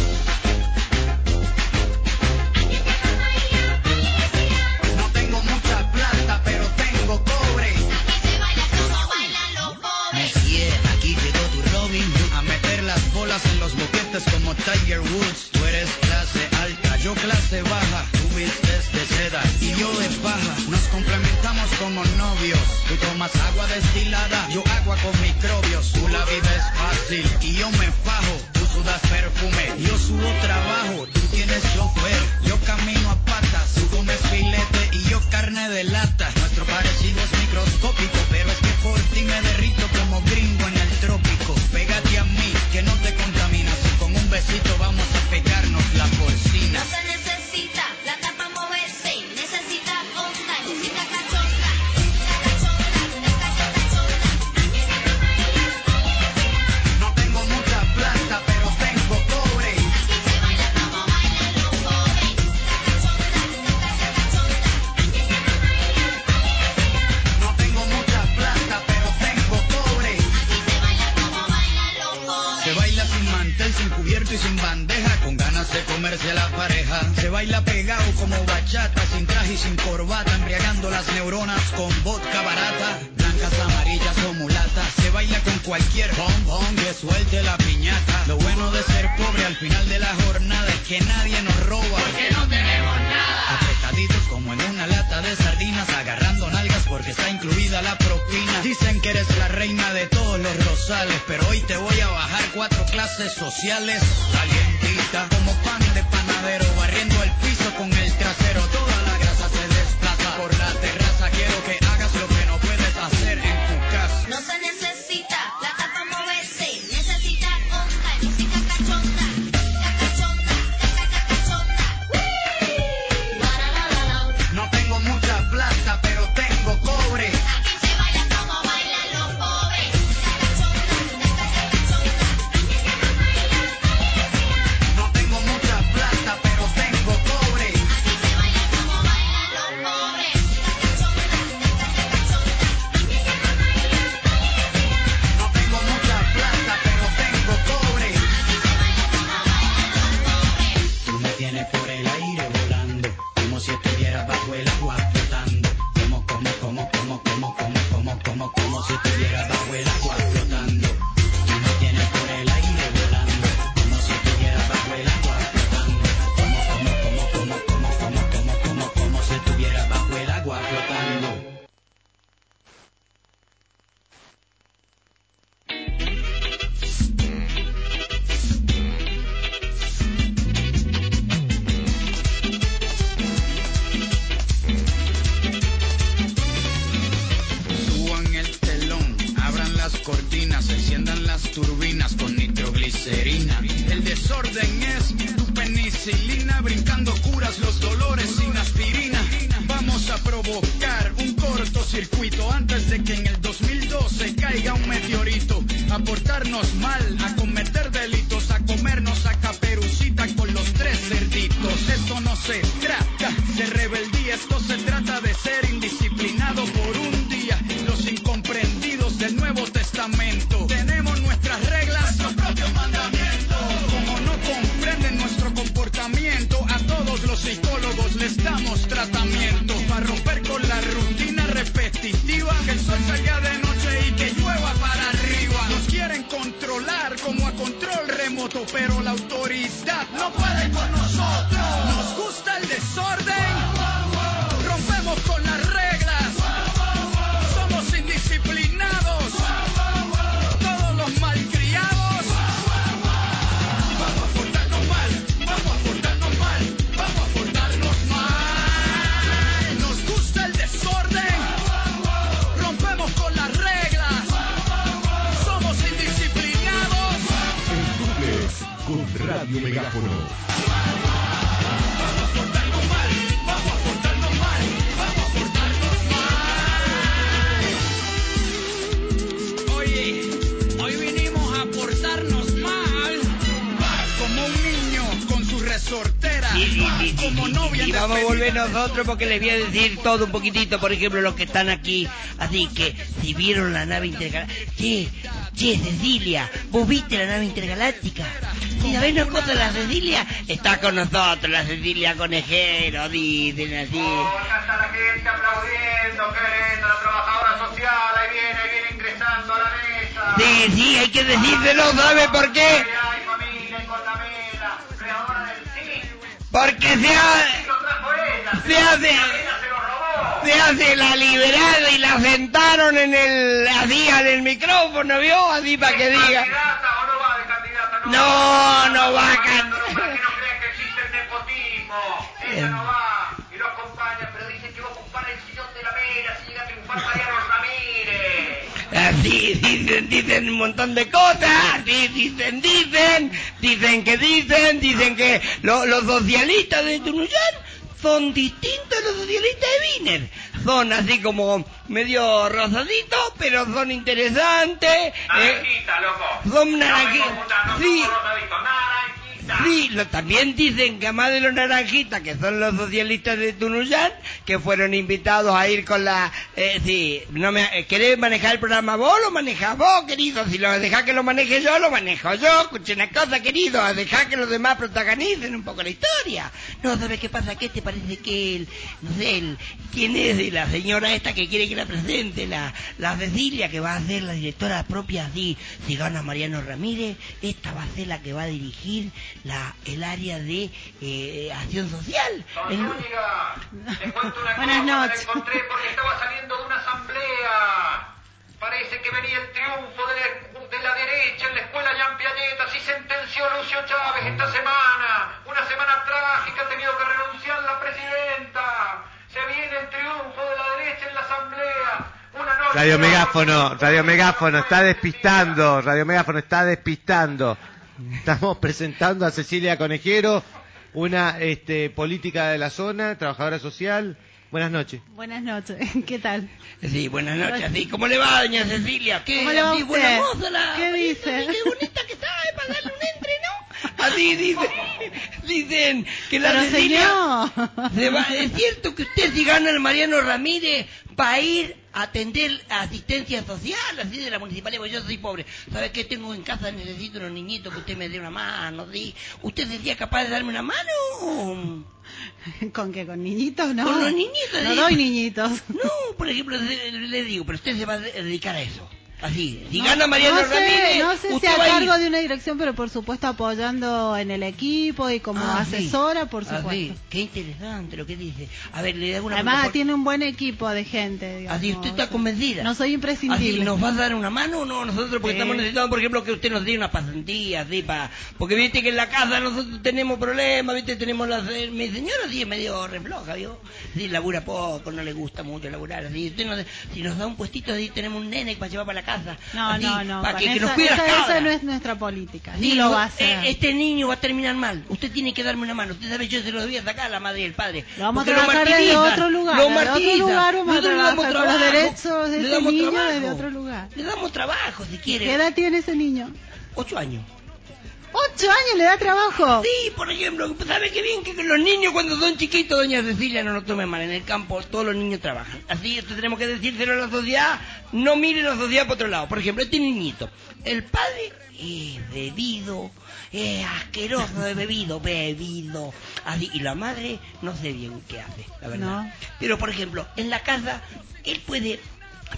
No tengo mucha plata, pero tengo cobre. Aquí se baila como bailan los pobres. Messi, aquí llegó tu Robin Hood a meter las bolas en los boquetes como Tiger Woods. Tú eres clase alta, yo clase baja. Yo de paja. Nos complementamos como novios. Tú tomas agua destilada, yo agua con microbios. Tú la vives fácil y yo me fajo. Tú sudas perfume, yo subo trabajo. Tú tienes chofer, yo camino a patas. Tú comes filete y yo carne de lata. Nuestro parecido es microscópico, pero es que por ti me derrito como gringo en el trópico. Pégate a mí, que no te contaminas. Y con un besito vamos a pegarnos la porcina. Baila pegado como bachata, sin traje y sin corbata, embriagando las neuronas con vodka barata. Blancas, amarillas o mulatas, se baila con cualquier bombón que suelte la piñata. Lo bueno de ser pobre al final de la jornada es que nadie nos roba. Porque no tenemos nada. Apretaditos como en una lata de sardinas, agarrando nalgas porque está incluida la propina. Dicen que eres la reina de todos los rosales, pero hoy te voy a bajar cuatro clases sociales. Calientita, como pan de panadero, barriendo el piso con el trasero. Remoto, pero la autoridad no puede Radio Megáfono. Vamos a portarnos mal, vamos a portarnos mal, vamos a portarnos mal. Oye, hoy vinimos a portarnos mal, como un niño con su resortera, Sí, sí, sí, sí, como sí, novia sí, en vamos a volver nosotros porque les voy a decir todo un poquitito, por ejemplo, los que están aquí. Así que, si vieron la nave intergaláctica... Che, che, Cecilia, ¿vos viste la nave intergaláctica? Si sabés una cosa, la Cecilia está con nosotros, la Cecilia Conejero, dicen así. Acá está la gente aplaudiendo, qué lindo, la trabajadora social, ahí viene, ahí viene ingresando a la mesa. Sí, sí, hay que decírselo, ¿sabe por qué? Porque se, ha- se hace... se hace la liberada y la sentaron en el... así en el micrófono, ¿vio? Así para que diga. ¿Candidata o no va de candidata? No, no va a can- Para que no crean que existe el nepotismo. Ella no va y lo acompaña, pero dicen que va a ocupar el sillón de la mera si llega a triunfar Mariano Ramírez. Así dicen, dicen un montón de cosas, así dicen, dicen, dicen que dicen, dicen que lo- los socialistas de Tunuyán son distintos a los socialistas de Wiener. Son así como medio rosaditos, pero son interesantes. eh, Naranjita, loco. son naranjitas. no Sí. naranjita. Sí, lo- también dicen que además de los naranjitas, que son los socialistas de Tunuyán, que fueron invitados a ir con la... Eh, sí, no me, eh, ¿querés manejar el programa vos? Lo manejás vos, querido. Si lo dejás que lo maneje yo, lo manejo yo. Escuche una cosa, querido. Dejá que los demás protagonicen un poco la historia. No, ¿sabes qué pasa? ¿Qué te parece que él, no sé, el, quién es la señora esta que quiere que la presente? La, la Cecilia, que va a ser la directora propia, si, si gana Mariano Ramírez, esta va a ser la que va a dirigir la, el área de eh, acción social. El- Zúñiga, te cuento una Buenas cosa, me la encontré porque estaba saliendo de una asamblea. Parece que venía el triunfo de la, de la derecha en la escuela Jean Piaget. Así sentenció Lucio Chávez esta semana. Una semana trágica, ha tenido que renunciar la presidenta. Se viene el triunfo de la derecha en la asamblea. Una noche... Radio Megáfono, Radio Megáfono está despistando, Radio Megáfono está despistando. Estamos presentando a Cecilia Conejero, una este, política de la zona, trabajadora social. Buenas noches. Buenas noches, ¿qué tal? Sí, buenas noches. Sí, ¿Cómo le va, doña Cecilia? ¿Qué, ¿Cómo le va así, usted? buena moza la... ¿Qué dice? Qué bonita que está, ¿eh? Para darle un entre, ¿no? Así dicen, dicen que la Pero Cecilia... señor. se va- es cierto que usted si gana el Mariano Ramírez va a ir a atender asistencia social, así de la municipalidad, porque yo soy pobre. ¿Sabe qué tengo en casa? Necesito unos niñitos que usted me dé una mano, ¿sí? ¿Usted sería capaz de darme una mano? ¿Con qué? ¿Con niñitos? No. Con los niñitos, No sí. doy niñitos. No, por ejemplo, le, le digo, pero usted se va a de- dedicar a eso. Así, si No- gana Mariano no sé, Ramírez, no sé si usted a va a cargo de una dirección, pero por supuesto apoyando en el equipo y como Ah, sí. asesora, por Ah, supuesto. Qué interesante lo que dice. A ver, le da una Además por- tiene un buen equipo de gente. Digamos. Así usted está convencida. No soy Así, imprescindible. ¿nos va a dar una mano o no? Nosotros, porque Sí. estamos necesitando, por ejemplo, que usted nos dé una pasantía, así, pa... porque viste que en la casa nosotros tenemos problemas, viste, tenemos la... Mi señora sí es medio refloja, ¿vio? Sí, labura poco, no le gusta mucho laburar, así, usted nos, si nos da un puestito, así, tenemos un nene para llevar para la casa. No, no, no. Para que, que esa, nos cuide las esa- esa cabras. no es nuestra política. Ni lo va a hacer. Este niño va a terminar mal. Usted tiene que darme una mano. Usted sabe, yo se lo debía sacar a la madre y el padre. Lo vamos a Porque lo trabajar desde martirizan, otro lugar, Lo desde otro martirizan. lugar vamos a Nosotros damos trabajar con los trabajo, derechos de este niño trabajo. desde otro lugar. Le damos trabajo, si quiere. ¿Qué edad tiene ese niño? Ocho años. ¡Ocho años le da trabajo! Sí, por ejemplo, ¿sabe qué bien que los niños cuando son chiquitos, doña Cecilia, no lo tomen mal, en el campo todos los niños trabajan. Así esto tenemos que decírselo a la sociedad, no mire la sociedad por otro lado. Por ejemplo, este niñito, el padre es bebido, es asqueroso de bebido, bebido, así, y la madre no sé bien qué hace, la verdad. No. Pero, por ejemplo, en la casa, él puede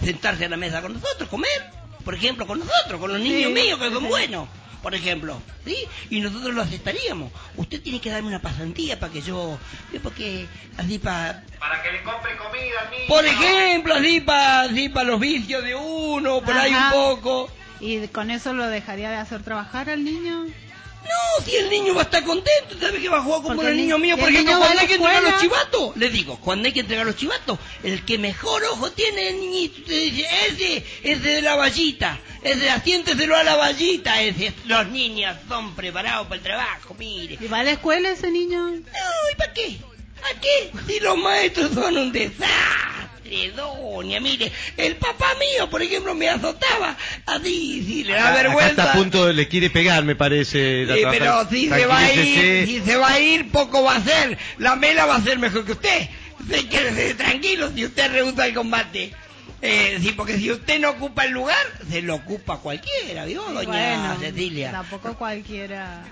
sentarse a la mesa con nosotros, comer, por ejemplo, con nosotros, con los Sí, niños míos que son sí. buenos por ejemplo, ¿sí? Y nosotros lo aceptaríamos. Usted tiene que darme una pasantía para que yo, ¿sí? porque así para, Para que le compre comida al niño. por ejemplo, así para, así para los vicios de uno, por ahí un poco. ¿Y con eso lo dejaría de hacer trabajar al niño? Si el niño va a estar contento, ¿sabe que va a jugar como Porque el niño ni- mío? el Por ejemplo, niño va a cuando hay que entregar los chivatos, le digo, cuando hay que entregar los chivatos, el que mejor ojo tiene el niñito, usted dice, ese, ese de la vallita, ese, asiénteselo a la vallita, ese, los niños son preparados para el trabajo, mire. ¿Y va a la escuela ese niño? No, ¿y para qué? ¿A qué? Si los maestros son un desastre, doña, mire, el papá mío, por ejemplo, me azotaba, así, si le da Acá- acá vergüenza. está a punto, le quiere pegar, me parece. la Sí, pero si se va a ir, si se va a ir, poco va a hacer. La mela va a ser mejor que usted. Se quédese tranquilo si usted rehúsa el combate. Eh, sí, porque si usted no ocupa el lugar, se lo ocupa cualquiera, ¿vio, doña bueno, Cecilia? tampoco cualquiera.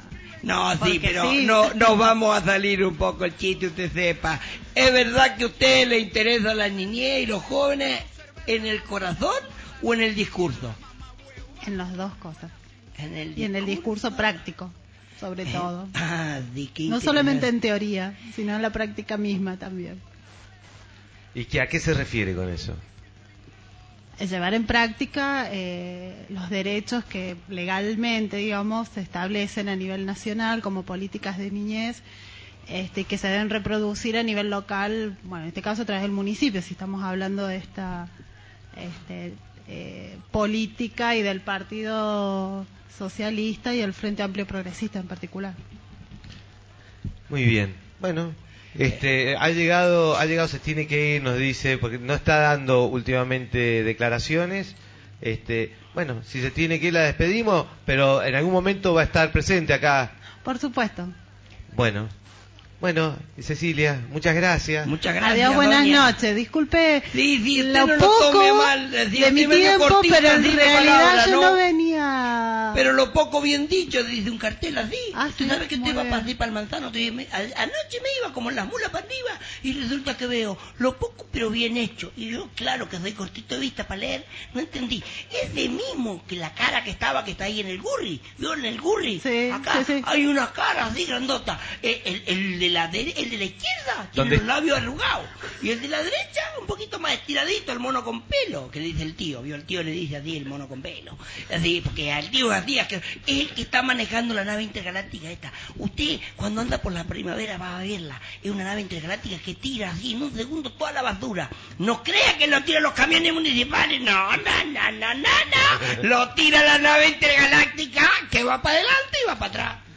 No, sí, pero sí. no nos vamos a salir un poco el chiste, usted sepa. ¿Es verdad que a usted le interesa la niñez y los jóvenes en el corazón o en el discurso? En las dos cosas. En el Y en el discurso práctico, sobre todo. Ah, sí, qué No solamente en teoría, sino en la práctica misma también. ¿Y qué, a qué se refiere con eso? Llevar en práctica eh, los derechos que legalmente, digamos, se establecen a nivel nacional como políticas de niñez este, que se deben reproducir a nivel local, bueno, en este caso a través del municipio, si estamos hablando de esta este, eh, política y del Partido Socialista y el Frente Amplio Progresista en particular. Muy bien. Bueno, este, ha llegado, ha llegado, se tiene que ir, nos dice, porque no está dando últimamente declaraciones. Este, bueno, si se tiene que ir la despedimos, pero en algún momento va a estar presente acá. Por supuesto. Bueno, Bueno, Cecilia, muchas gracias. Muchas gracias. Adiós, buenas doña. noches. Disculpe Sí, lo no lo tome poco mal, de mi tiempo, cortita, pero en realidad palabra, yo ¿no? no venía... Pero lo poco bien dicho dice un cartel así. Ah, Usted sí, sabe que usted va bien. para para el manzano. me- a- anoche me iba como en las mulas para arriba y resulta que veo lo poco pero bien hecho. Y yo, claro que soy cortito de vista para leer, no entendí. Es de mismo que la cara que estaba, que está ahí en el gurri. ¿Vio en el gurri? Sí, Acá sí, sí. hay una cara así grandota. Eh, El, el de, la dere- el de la izquierda tiene los labios arrugados. Y el de la derecha un poquito más estiradito, el mono con pelo, que le dice el tío. ¿Vio? El tío le dice así, el mono con pelo. Así, porque al tío así, el que está manejando la nave intergaláctica esta. Usted, cuando anda por la primavera, va a verla. Es una nave intergaláctica que tira así en un segundo toda la basura. No crea que lo tiran los camiones municipales. No, no, no, no, no, no. Lo tira la nave intergaláctica que va para adelante y va para atrás.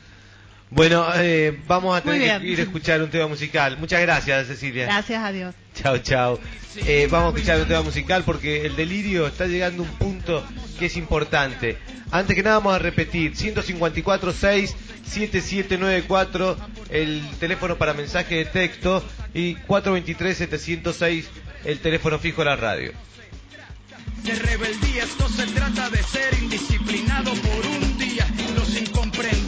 Bueno, eh, vamos a tener que ir a escuchar un tema musical. Muchas gracias, Cecilia. Gracias a Dios. Chao, chao. Eh, vamos a escuchar un tema musical porque el delirio está llegando a un punto que es importante. Antes que nada vamos a repetir, 154-6-7794, el teléfono para mensaje de texto y 423-706, el teléfono fijo de la radio. De rebeldía esto se trata de ser indisciplinado por un día. Los incomprendidos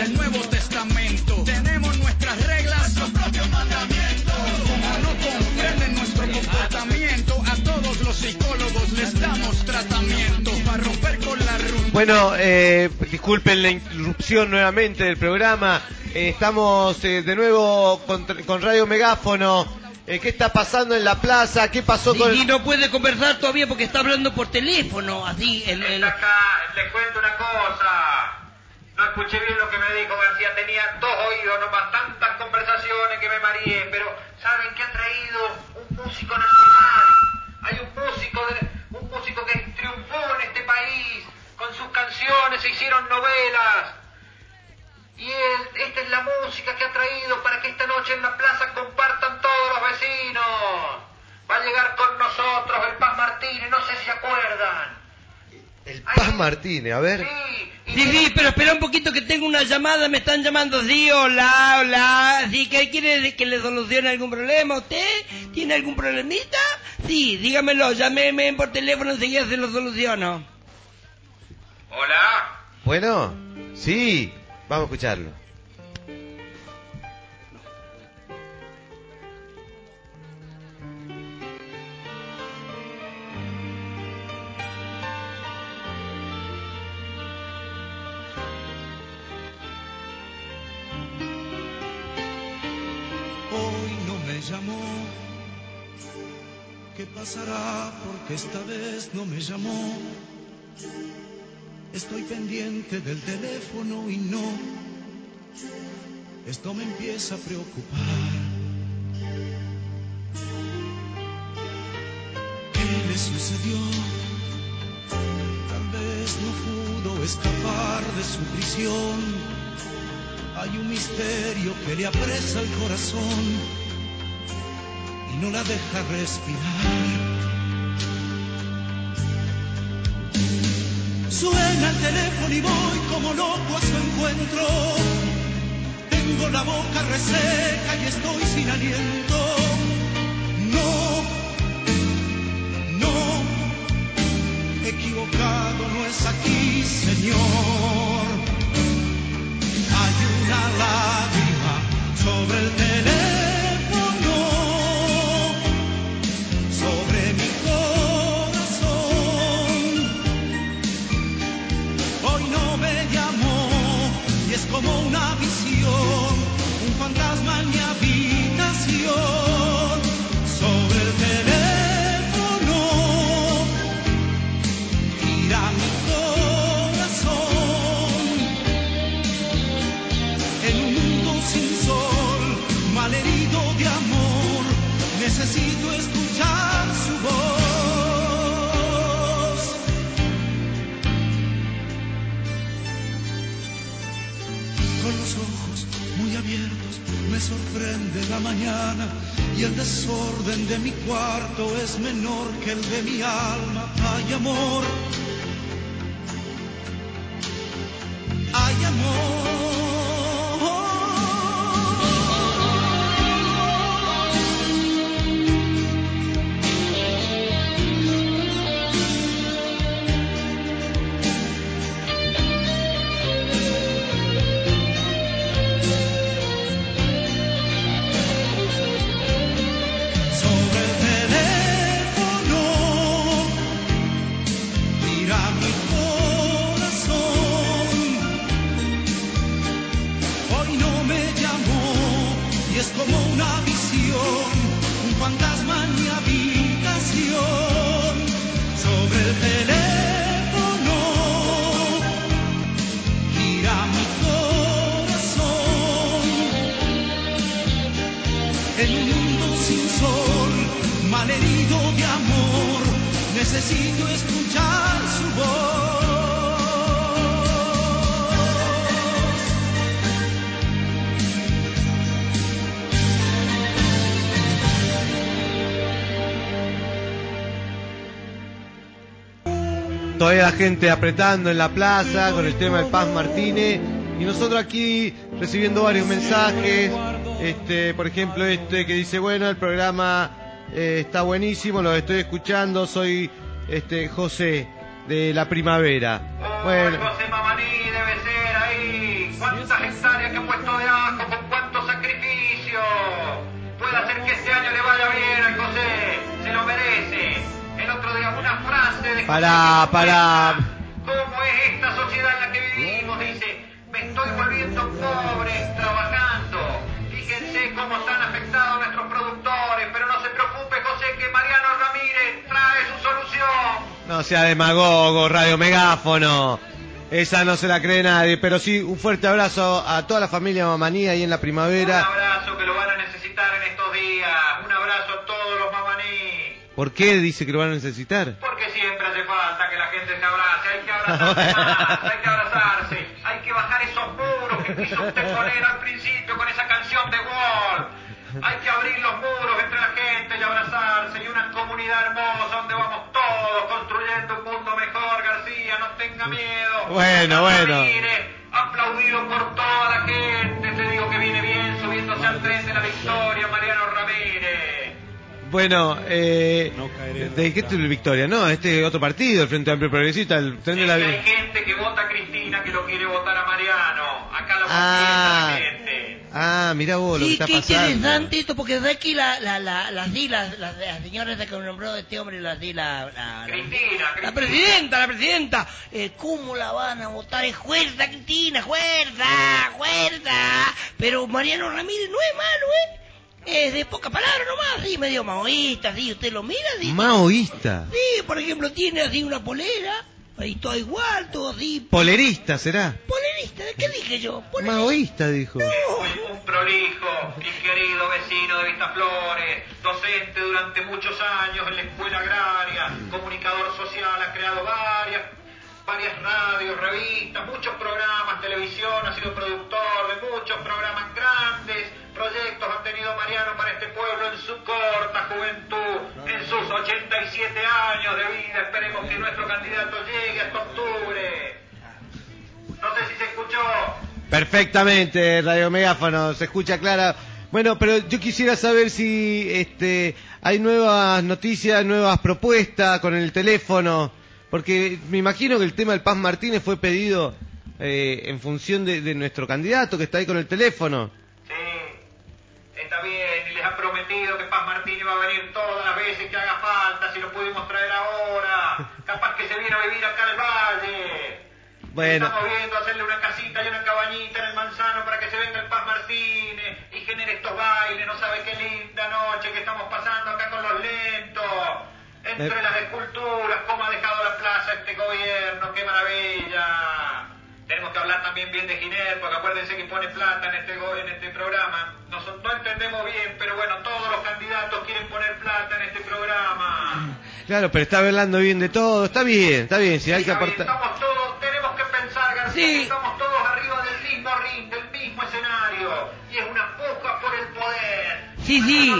del Nuevo Testamento. Tenemos nuestras reglas, los propios mandamientos. Como no comprenden nuestro comportamiento, a todos los psicólogos les damos tratamiento para romper con la rutina. Bueno, eh, disculpen la interrupción nuevamente del programa. Eh, estamos eh, de nuevo con, con Radio Megáfono. Eh, ¿Qué está pasando en la plaza? ¿Qué pasó con Y no puede conversar todavía porque está hablando por teléfono, así, el, el- acá, les cuento una cosa. No escuché bien lo que me dijo García, tenía dos oídos nomás, tantas conversaciones que me mareé, pero ¿saben qué ha traído un músico nacional? Hay un músico, de- un músico que triunfó en este país, con sus canciones se hicieron novelas. Y él, esta es la música que ha traído para que esta noche en la plaza compartan todos los vecinos. Va a llegar con nosotros el Paz Martínez, no sé si se acuerdan. el Paz Martínez? A ver. Sí, sí, pero espera un poquito que tengo una llamada, me están llamando, sí, hola, hola, sí, ¿qué quiere que le solucione algún problema? ¿Usted tiene algún problemita? Sí, dígamelo, llámeme por teléfono, enseguida se lo soluciono. Hola. Bueno, sí, vamos a escucharlo. Llamó. ¿Qué pasará? Porque esta vez no me llamó. Estoy pendiente del teléfono y no. Esto me empieza a preocupar. ¿Qué le sucedió? Tal vez no pudo escapar de su prisión. Hay un misterio que le apresa el corazón y no la deja respirar. Suena el teléfono y voy como loco a su encuentro. Tengo la boca reseca y estoy sin aliento. No, no, equivocado no es aquí, Señor. Hay una lágrima sobre el teléfono, la mañana y el desorden de mi cuarto es menor que el de mi alma. Hay amor. Gente apretando en la plaza con el tema del Paz Martínez y nosotros aquí recibiendo varios mensajes, este, por ejemplo este que dice bueno el programa eh, está buenísimo, lo estoy escuchando, soy este José de la primavera. Bueno, José Mamaní debe ser ahí. ¿Cuántas hectáreas que para, para, ¿Cómo es esta sociedad en la que vivimos? Dice, me estoy volviendo pobre trabajando. Fíjense cómo están afectados nuestros productores, pero no se preocupe, José, que Mariano Ramírez trae su solución. no sea demagogo, radio megáfono. Esa no se la cree nadie, pero sí un fuerte abrazo a toda la familia Mamaní ahí en la Un primavera. abrazo que lo van a necesitar en estos días. Un abrazo a todos los mamaní. ¿Por qué dice que lo van a necesitar? Porque siempre hace falta que la gente se abrace. Hay que abrazarse hay que bajar esos muros que quiso usted poner al principio con esa canción de Wall. Hay que abrir los muros entre la gente y abrazarse. Y una comunidad hermosa donde vamos todos construyendo un mundo mejor, García. No tenga miedo. Bueno, bueno. Mire, aplaudido por toda Bueno, eh, ¿de qué Victoria? No, este es otro partido, el Frente Amplio Progresista, el tren de la... Hay gente que vota a Cristina que lo quiere votar a Mariano. Acá lo Ah. la gente. Ah, mira vos lo que Sí, está qué pasando. interesante esto, porque de aquí la, la, la, las di, las, las, las señoras que nombró este hombre, las di la... la, la- Cristina, La Cristina. presidenta, la presidenta. Eh, ¿Cómo la van a votar? Es fuerza, Cristina, fuerza, fuerza. Pero Mariano Ramírez no es malo, ¿eh? Es de poca palabra nomás, sí, medio maoísta, sí, usted lo mira, sí. Maoísta. Sí, por ejemplo, tiene así una polera, ahí todo igual, todo así. Polerista será. Polerista, ¿qué dije yo? Polerista. Maoísta dijo. Un, un prolijo y querido vecino de Vistaflores, docente durante muchos años en la escuela agraria, comunicador social, ha creado varias, varias radios, revistas, muchos programas, televisión, ha sido productor de muchos programas grandes, proyectos han tenido Mariano para este pueblo en su corta juventud, en sus 87 años de vida. Esperemos que nuestro candidato llegue hasta octubre. No sé si se escuchó. Perfectamente, Radio Megáfono, se escucha clara. Bueno, pero yo quisiera saber si este hay nuevas noticias, nuevas propuestas con el teléfono, porque me imagino que el tema del Paz Martínez fue pedido eh, en función de, de nuestro candidato que está ahí con el teléfono. Sí, está bien, y les ha prometido que Paz Martínez va a venir todas las veces que haga falta, si lo pudimos traer ahora. Capaz que se viene a vivir acá el valle. Bueno, Estamos viendo hacerle una casita y una cabañita en el manzano para que se venga el Paz Martínez y genere estos bailes. No sabe qué linda noche que estamos pasando acá con los lentos. Entre las esculturas, cómo ha dejado la plaza este gobierno, qué maravilla. Tenemos que hablar también bien de Giner, porque acuérdense que pone plata en este, go- en este programa. No, son- no entendemos bien, pero bueno, todos los candidatos quieren poner plata en este programa. claro, pero está hablando bien de todo, está bien, está bien, si hay que aportar. Estamos todos, tenemos que pensar, García, Sí. que estamos todos arriba del mismo ring, del mismo escenario. Y es una puja por el poder. Sí, sí.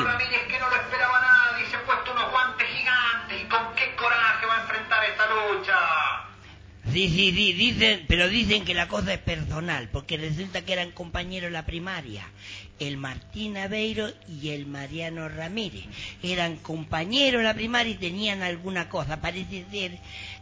Sí, sí, sí, dicen, pero dicen que la cosa es personal, porque resulta que eran compañeros en la primaria. El Martín Aveiro y el Mariano Ramírez. Eran compañeros en la primaria y tenían alguna cosa. Parece ser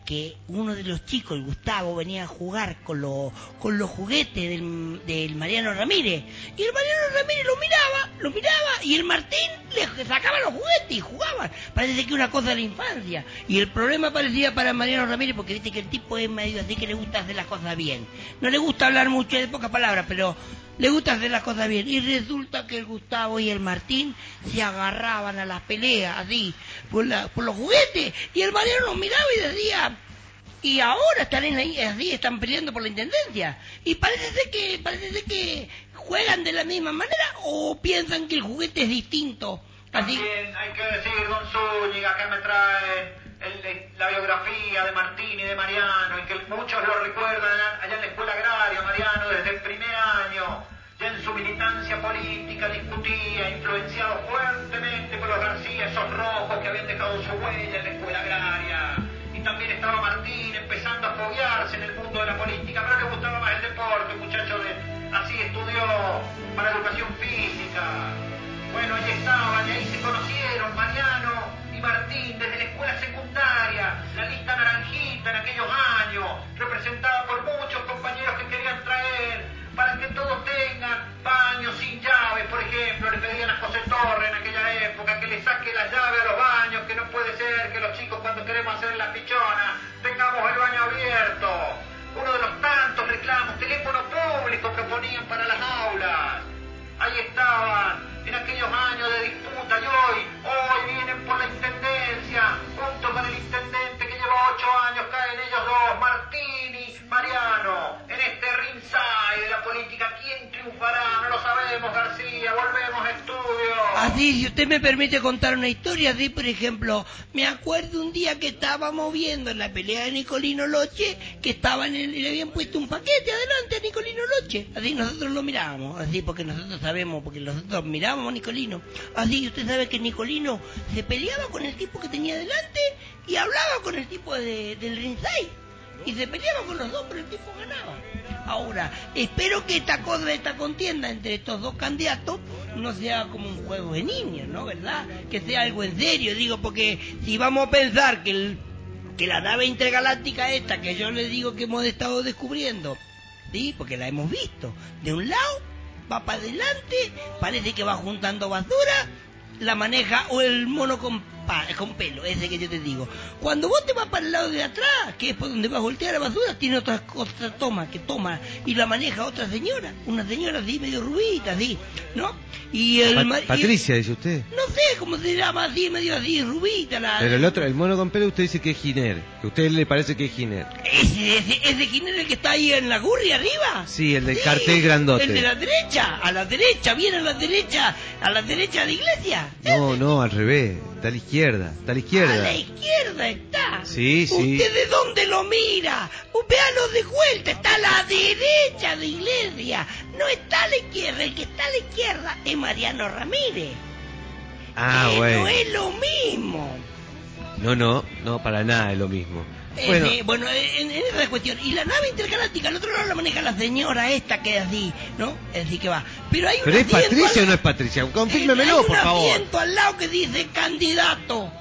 que uno de los chicos, el Gustavo, venía a jugar con, los con los juguetes del, del Mariano Ramírez. Y el Mariano Ramírez lo miraba, lo miraba, y el Martín le sacaba los juguetes y jugaban. Parece que una cosa de la infancia. Y el problema parecía para Mariano Ramírez, porque viste que el tipo es medio así que le gusta hacer las cosas bien. No le gusta hablar mucho, de pocas palabras, pero Le gusta hacer las cosas bien. Y resulta que el Gustavo y el Martín se agarraban a las peleas, así, por, la- por los juguetes. Y el Mariano los miraba y decía, y ahora están en la- así, están peleando por la intendencia. Y parece ser que, parece que juegan de la misma manera o piensan que el juguete es distinto. Hay que decir, don Zúñiga, que me trae el- la biografía de Martín y de Mariano, y que muchos lo recuerdan allá en la escuela agraria, Mariano, desde el primer año, ya en su militancia política discutía, influenciado fuertemente por los García, esos rojos que habían dejado su huella en la escuela agraria. Y también estaba Martín empezando a foguearse en el mundo de la política, pero le gustaba más el deporte, muchacho de... Así estudió para educación física. Bueno, allí estaban y ahí se conocieron Mariano Martín desde la escuela secundaria, la lista naranjita en aquellos años, representada por muchos compañeros que querían traer para que todos tengan baños sin llaves, por ejemplo, le pedían a José Torre en aquella época que le saque las llaves a los baños, que no puede ser que los chicos cuando queremos hacer la pichona tengamos el baño abierto. Uno de los tantos reclamos, teléfono público que ponían para las aulas. Ahí estaban, en aquellos años de disputa y hoy, hoy vienen por la intendencia, junto con el intendente que lleva ocho años, caen ellos dos, Martini, Mariano, en este ringside de la política, ¿quién triunfará? No lo sabemos, García, volvemos a estudio. Así, si usted me permite contar una historia, así, por ejemplo, me acuerdo un día que estábamos viendo en la pelea de Nicolino Loche, que estaban en, le habían puesto un paquete adelante a Nicolino Loche. Así nosotros lo mirábamos, así, porque nosotros sabemos, porque nosotros mirábamos a Nicolino. Así, usted sabe que Nicolino se peleaba con el tipo que tenía delante y hablaba con el tipo de- del ringside. Y se peleaba con los dos, pero el tipo ganaba. Ahora, espero que esta cosa, esta contienda entre estos dos candidatos no sea como un juego de niños, ¿no? ¿Verdad? Que sea algo en serio, digo, porque si vamos a pensar que, que la nave intergaláctica esta, que yo les digo que hemos estado descubriendo, ¿sí? Porque la hemos visto, de un lado va para adelante, parece que va juntando basura, la maneja o el mono con, pa- con pelo, ese que yo te digo. Cuando vos te vas para el lado de atrás, que es por donde va a voltear la basura, tiene otra, otra toma que toma y la maneja otra señora, una señora así medio rubita, así, ¿no? Y el y- Patricia, dice usted. no sé cómo se llama así, medio así, rubita la... Pero el otro, el mono con pelo, usted dice que es Giner. Que a usted le parece que es Giner. ¿Ese, ese, ese es el que está ahí en la gurri arriba? Sí, el del Sí, cartel grandote. El de la derecha, a la derecha, bien a la derecha, a la derecha de iglesia. No, no, al revés. Está a la izquierda. Está a la A la izquierda. izquierda está. Sí, sí. ¿Usted de dónde lo mira? Véalo de vuelta, está a la derecha de iglesia. No está a la izquierda, el que está a la izquierda es Mariano Ramírez. Ah, Que bueno. No es lo mismo. No, no, no, para nada es lo mismo. Eh, Bueno, sí, bueno, en, en esa cuestión. Y la nave intergaláctica, al otro lado la maneja la señora esta que es así, ¿no? Es decir, que va. Pero hay un ¿pero es Patricia al- o no es Patricia? hay Confírmemelo, un por favor. asiento al lado que dice candidato,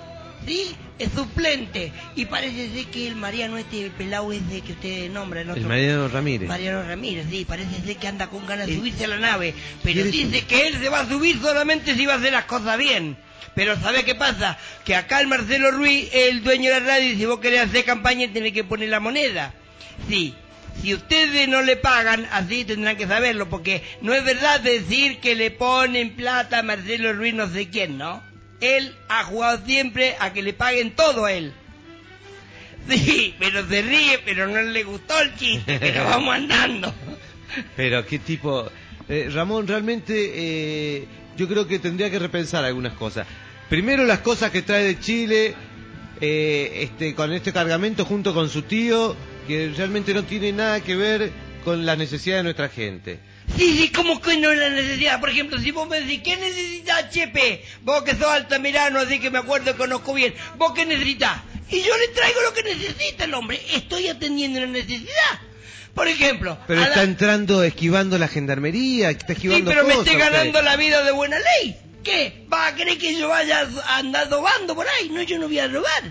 ¿sí? Es suplente. Y parece ser que el Mariano este pelado ese que usted nombra, el otro. El Mariano Ramírez. Mariano Ramírez, sí, parece ser que anda con ganas de subirse a la nave, pero ¿quiere- dice que él se va a subir solamente si va a hacer las cosas bien. Pero ¿sabe qué pasa? Que acá el Marcelo Ruiz, el dueño de la radio, si vos querés hacer campaña, tiene que poner la moneda. Sí, si ustedes no le pagan, así tendrán que saberlo, porque no es verdad decir que le ponen plata a Marcelo Ruiz no sé quién, ¿no? Él ha jugado siempre a que le paguen todo a él. Sí, pero se ríe, pero no le gustó el chiste, pero vamos andando. Pero qué tipo... Eh, Ramón, realmente eh, yo creo que tendría que repensar algunas cosas. Primero las cosas que trae de Chile, eh, este, con este cargamento junto con su tío, que realmente no tiene nada que ver con las necesidades de nuestra gente. Sí, sí, como que no es la necesidad. Por ejemplo, si vos me decís, ¿qué necesitas, Chepe? Vos que sos altamirano, así que me acuerdo y conozco bien. ¿Vos qué necesitas? Y yo le traigo lo que necesita el hombre. Estoy atendiendo una necesidad. Por ejemplo, Pero la- está entrando, esquivando la gendarmería, está Sí, esquivando pero me estoy ganando la vida de buena ley. ¿Qué? ¿Va a creer que yo vaya a andar robando por ahí? No, yo no voy a robar.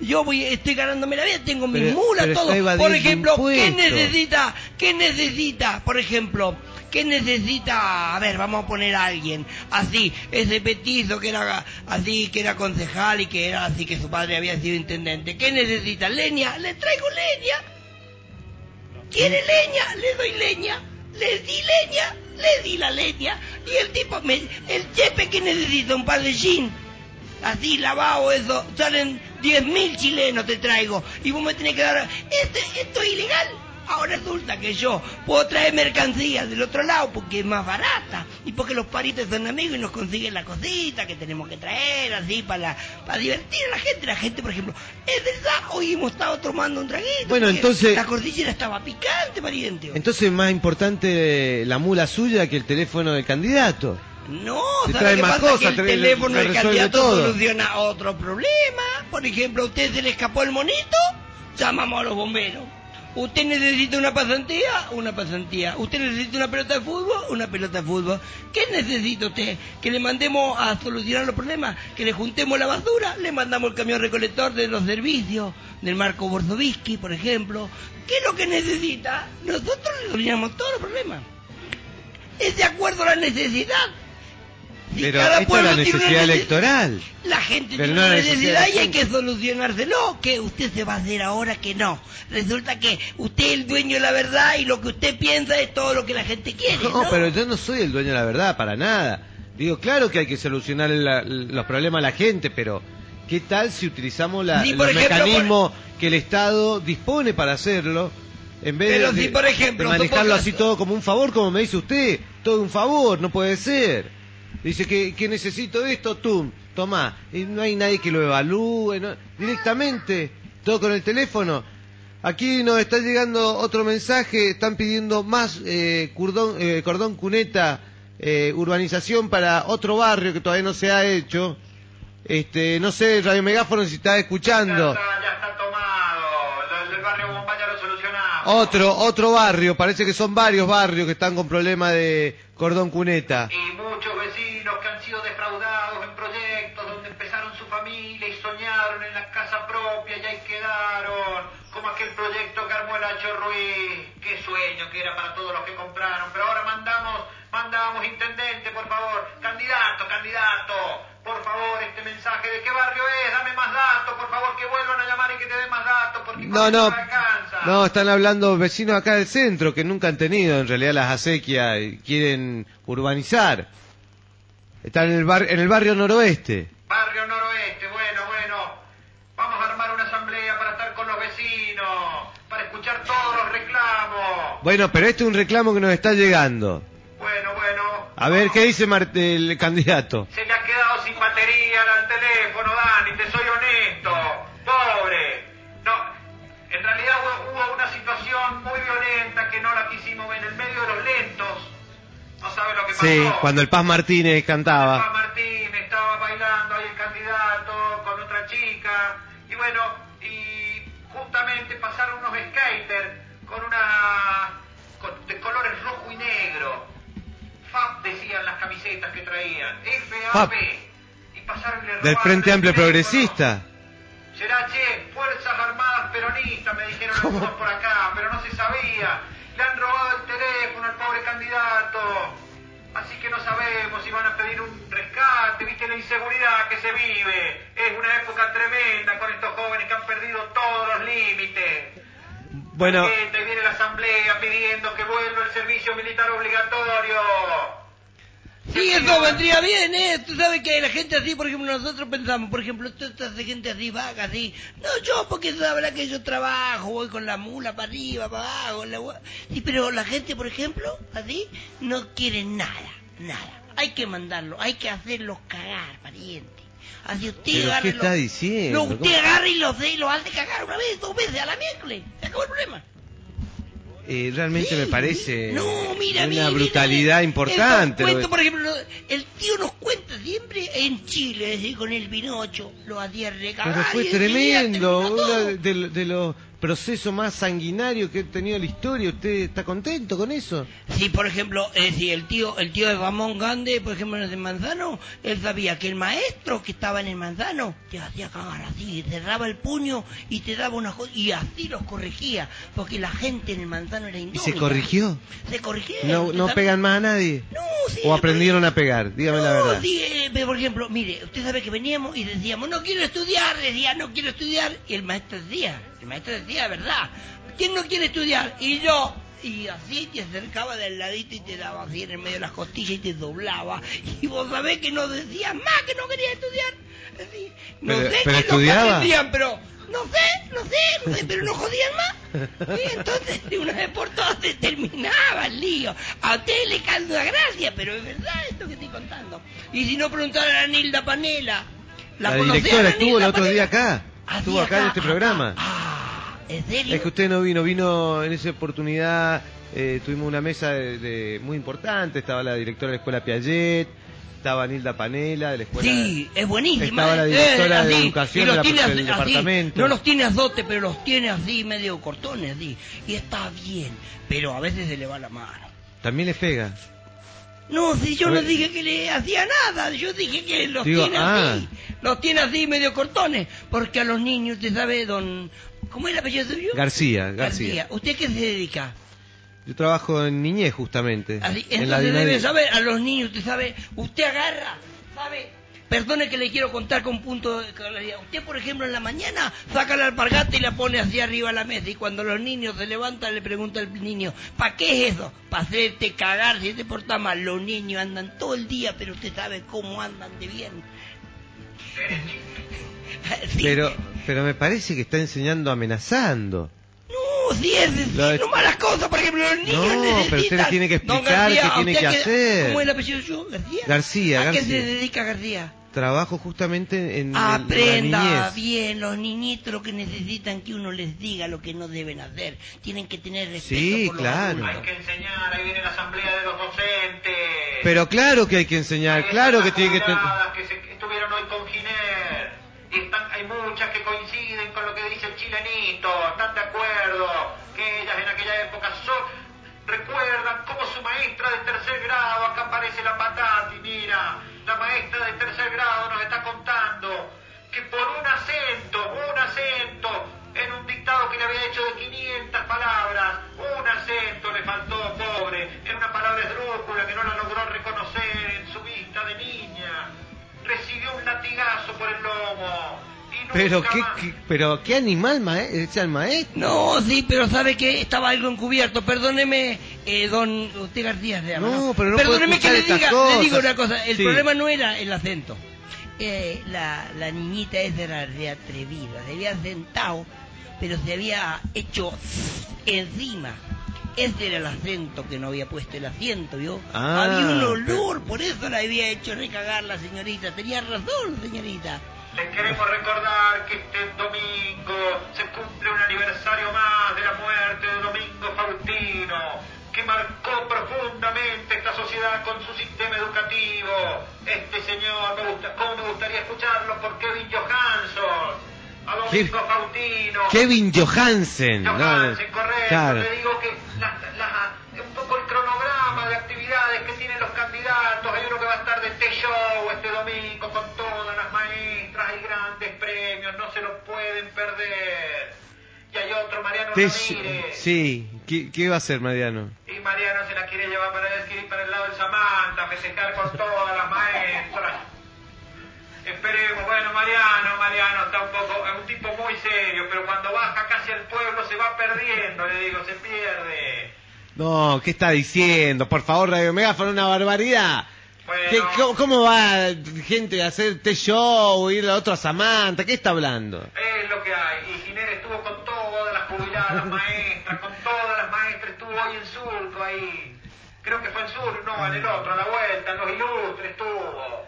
Yo voy, estoy ganándome la vida, tengo mis Pero- mulas, pero todo. Por ejemplo, ¿qué necesita? ¿Qué necesita? Por ejemplo, ¿qué necesita? A ver, vamos a poner a alguien así, ese petizo que era así, que era concejal y que era así, que su padre había sido intendente. ¿Qué necesita? Leña, le traigo leña. ¿Quiere leña? Le doy leña. Le di leña. Le di la leña y el tipo me... El chepe que necesita un par. Así lavado eso, salen 10.000 chilenos te traigo. Y vos me tenés que dar... Este, esto es ilegal. Ahora resulta que yo puedo traer mercancías del otro lado porque es más barata y porque los paritos son amigos y nos consiguen la cosita que tenemos que traer así para, para divertir a la gente. La gente, por ejemplo, es verdad, hoy hemos estado tomando un traguito. Bueno, entonces- La cordillera estaba picante, pariente. Entonces es más importante la mula suya que el teléfono del candidato. No, ¿sabe trae qué más pasa? cosas, que el te- teléfono del candidato todo. soluciona otro problema. Por ejemplo, a usted se le escapó el monito, llamamos a los bomberos. Usted necesita una pasantía, una pasantía. Usted necesita una pelota de fútbol, una pelota de fútbol. ¿Qué necesita usted? ¿Que le mandemos a solucionar los problemas? ¿Que le juntemos la basura? Le mandamos el camión recolector de los servicios, del Marco Borzovisky, por ejemplo. ¿Qué es lo que necesita? Nosotros le solucionamos todos los problemas. Es de acuerdo a la necesidad. Si Pero cada esta es la necesidad nece- electoral. La gente Pero tiene no una necesidad y hay que solucionárselo. Que usted se va a hacer ahora que no. Resulta que usted es el dueño de la verdad y lo que usted piensa es todo lo que la gente quiere. No, No, pero yo no soy el dueño de la verdad, para nada. Digo, claro que hay que solucionar la- los problemas a la gente, pero ¿qué tal si utilizamos la- Sí, por los ejemplo, mecanismos que el Estado dispone para hacerlo? En vez Pero de, si, por ejemplo, de manejarlo así todo como un favor, como me dice usted, todo un favor, no puede ser. Dice que, que necesito esto, tú, toma, y no hay nadie que lo evalúe, no- directamente, todo con el teléfono. Aquí nos está llegando otro mensaje, están pidiendo más eh, cordón, eh, cordón cuneta, eh, urbanización para otro barrio que todavía no se ha hecho. Este, no sé, Radio Megáfono si está escuchando. Ya está, ya está tomado. Lo del barrio Bomba ya lo solucionamos. Otro, otro barrio, parece que son varios barrios que están con problemas de cordón cuneta. Y muchos vecinos que han sido defraudados en proyectos donde empezaron su familia y soñaron en la casa propia y ahí quedaron. Como aquel proyecto que armó el Hacho Ruiz. Qué sueño que era para todos los que compraron. Pero ahora mandamos, mandamos, intendente, por favor. Candidato, candidato. Por favor, este mensaje de qué barrio es, dame más datos, por favor, que vuelvan a llamar y que te den más datos, porque No, no, alcanza. no, están hablando vecinos acá del centro que nunca han tenido en realidad las acequias y quieren urbanizar. Están en el, bar, en el barrio noroeste. Barrio Noroeste, bueno, bueno. Vamos a armar una asamblea para estar con los vecinos, para escuchar todos los reclamos. Bueno, pero este es un reclamo que nos está llegando. Bueno, bueno. A ver, ¿qué dice el candidato? Se le ha quedado sin batería al teléfono, Dani, te soy honesto. Pobre. No, en realidad hubo, una situación muy violenta que no la quisimos ver en el medio de los lentos. No sabe lo que pasó. Sí, cuando el Paz Martínez cantaba. Martín estaba bailando ahí el candidato con otra chica y bueno, y justamente pasaron unos skaters con una con- de colores rojo y negro. FAP decían las camisetas que traían, FAP. Y pasaron y le Del Frente Amplio. Progresista. Será, che, Fuerzas Armadas Peronistas, me dijeron algunos por acá, pero no se sabía. Le han robado el teléfono al pobre candidato. Así que no sabemos si van a pedir un rescate, viste la inseguridad que se vive. Es una época tremenda con estos jóvenes que han perdido todos los límites. Bueno, ahí viene la asamblea pidiendo que vuelva el servicio militar obligatorio. Sí, eso vendría bien, ¿eh? Tú sabes que la gente así, por ejemplo, nosotros pensamos, por ejemplo, toda esta gente así vaga, así. No, yo, porque sabrá que yo trabajo, voy con la mula para arriba, para abajo. La... Sí, pero la gente, por ejemplo, así, no quiere nada, nada. Hay que mandarlo, hay que hacerlos cagar, pariente. Así usted ¿Pero agarra qué está diciendo? No, usted ¿Cómo? agarra y lo hace y lo hace cagar una vez, dos veces a la miércoles. Se acabó el problema. Eh, realmente me parece No, mira, una mira, brutalidad mira, importante. Cuentos, de- por ejemplo, el tío nos cuenta siempre en Chile, es decir, con el Pinocho, lo hacía recagar. Pero fue tremendo, uno de, de- de los procesos más sanguinarios que ha tenido la historia. ¿Usted está contento con eso? Sí, por ejemplo, eh, si el tío, el tío de Ramón Gande, por ejemplo, en el Manzano, él sabía que el maestro que estaba en el Manzano te hacía cagar así, cerraba el puño y te daba una cosa, y así los corregía, porque la gente en el Manzano era ¿Y indómita. se corrigió? Se corrigió. ¿No, no sabe- pegan más a nadie? No, sí, ¿O aprendieron a pegar? Dígame la verdad. sí, eh, por ejemplo, mire, usted sabe que veníamos y decíamos, no quiero estudiar, decía, no quiero estudiar, y el maestro decía, el maestro decía, ¿verdad? ¿Quién no quiere estudiar? Y yo, y así te acercaba del ladito y te daba así en el medio de las costillas y te doblaba. Y vos sabés que no decías más que no querías estudiar. Así, no Pero- sé pero qué estudiaba. lo que decían, pero no sé, no sé, no sé, pero no jodían más. Y entonces de una vez por todas se terminaba el lío. A usted le caldo la gracia, pero es verdad esto que estoy contando. Y si no preguntar a Nilda Panela. La, conocés a directora estuvo el otro Panela? día acá. Estuvo acá en este programa. Ah, ¿en serio? Es que usted no vino, vino en esa oportunidad, eh, tuvimos una mesa de, de- muy importante, estaba la directora de la escuela Piaget, estaba Nilda Panela de la escuela... Sí, es buenísima. Estaba la eh, directora eh, de educación de la- tiene del así, departamento. No los tiene azote, pero los tiene así, medio cortones, así. Y está bien, pero a veces se le va la mano. También le pega. No, si yo no ver. dije que le hacía nada, yo dije que los Digo, tiene ah. así. Los tiene así, medio cortones. Porque a los niños, usted sabe, don... ¿Cómo es el apellido suyo? García, García. ¿Usted a qué se dedica? Yo trabajo en niñez justamente. Así, en la entonces debe saber, a los niños, usted sabe, usted agarra, sabe, perdone que le quiero contar con punto de claridad. Usted, por ejemplo, en la mañana saca la alpargata y la pone así arriba de la mesa y cuando los niños se levantan le pregunta al niño, ¿para qué es eso? Para hacerte cagar si te porta mal. Los niños andan todo el día, pero usted sabe cómo andan de bien. Pero, pero me parece que está enseñando amenazando. No, si es decir, Lo no malas cosas, por ejemplo, los niños No, pero usted le tiene que Don explicar García, qué tiene ¿usted que hacer. ¿Cómo es el apellido suyo? ¿García? García, ¿A qué García. se dedica García? Trabajo justamente en, en Aprenda niñez. bien, los niñitos lo que necesitan que uno les diga lo que no deben hacer. Tienen que tener respeto Sí, por los claro. adultos. Hay que enseñar, ahí viene la asamblea de los docentes. Pero claro que hay que enseñar, Hay claro que tiene que... ten- jubiladas que se- con Giner. Y están, hay muchas que coinciden con lo que dice el chilenito, están de acuerdo, que ellas en aquella época son... Recuerdan cómo su maestra de tercer grado, acá aparece la patati, mira, la maestra de tercer grado nos está contando que por un acento, un acento, en un dictado que le había hecho de 500 palabras, un acento le faltó, pobre, en una palabra esdrújula que no la logró reconocer en su vista de niña. Pero qué, pero qué animal ma- es el maestro. No, sí, pero sabe que estaba algo encubierto. Perdóneme, eh, don usted García se llama, No, pero no Perdóneme que le diga, le digo una cosa. El Sí. problema no era el acento. Eh, la, la niñita esa era de atrevida. Se había sentado, pero se había hecho encima. Ese era el acento que no había puesto el asiento, ¿vio? Ah, había un olor, por eso la había hecho recagar la señorita. Tenía razón, señorita. Les queremos recordar que este domingo se cumple un aniversario más de la muerte de Domingo Faustino, que marcó profundamente esta sociedad con su sistema educativo. Este señor, me gusta, ¿cómo me gustaría escucharlo por Kevin Johansson? A Domingo Faustino. Kevin Johansen. no, Johansen, correcto. claro. Le digo que la- Te- sí, ¿Qué, ¿qué va a hacer Mariano? Y Mariano se la quiere llevar para el, para el lado del Samantha, festejar con todas las maestras. Esperemos, bueno, Mariano, Mariano está un poco, es un tipo muy serio, pero cuando baja casi al pueblo se va perdiendo, le digo, se pierde. No, ¿qué está diciendo? Por favor, Radio Megáfono, una barbaridad. Bueno. ¿Qué- cómo, cómo va gente a hacer T-Show, ir a otro a Samantha? ¿Qué está hablando? Es lo que hay. Y Giner estuvo con todas las jubiladas maestras, con todas las maestras, estuvo hoy en Surco ahí. Creo que fue en Surco, no, en el otro, a la vuelta, en los ilustres estuvo.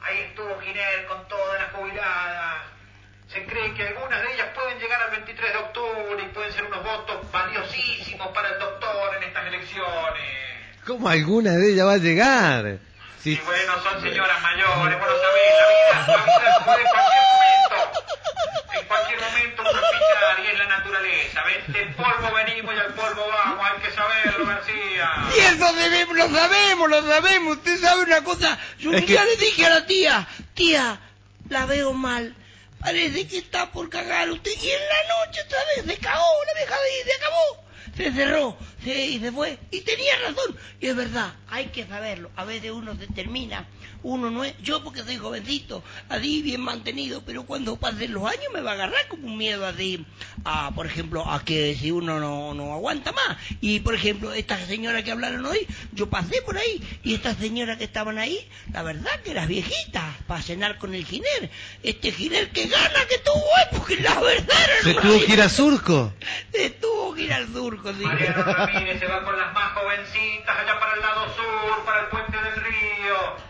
Ahí estuvo Giner con todas las jubiladas. Se cree que algunas de ellas pueden llegar al 23 de octubre y pueden ser unos votos valiosísimos para el doctor en estas elecciones. ¿Cómo alguna de ellas va a llegar? Y bueno, son señoras mayores, vos lo sabés, la vida, la vida puede en cualquier momento, en cualquier momento uno pichar y es la naturaleza, ¿ves? Del polvo venimos y al polvo vamos, hay que saberlo, García. Y eso debemos, lo sabemos, lo sabemos. Usted sabe una cosa. Yo un que- día le dije a la tía, tía, la veo mal. Parece que está por cagar usted. Y en la noche otra vez se cagó, la vieja de se acabó. Se cerró, Sí, y se fue. Y tenía razón. Y es verdad, hay que saberlo. A veces uno se termina, uno no es... Yo porque soy jovencito, así bien mantenido, pero cuando pasen los años me va a agarrar como un miedo así, a, por ejemplo, a que si uno no, no aguanta más. Y, por ejemplo, estas señoras que hablaron hoy, yo pasé por ahí, y estas señoras que estaban ahí, la verdad que las viejitas, para cenar con el giner. Este giner que gana que tuvo, eh, porque la verdad era Se tuvo que ir a Surco. Se tuvo que ir al surco, sí. Mariano Ramírez se va con las más jovencitas allá para el lado sur, para el puente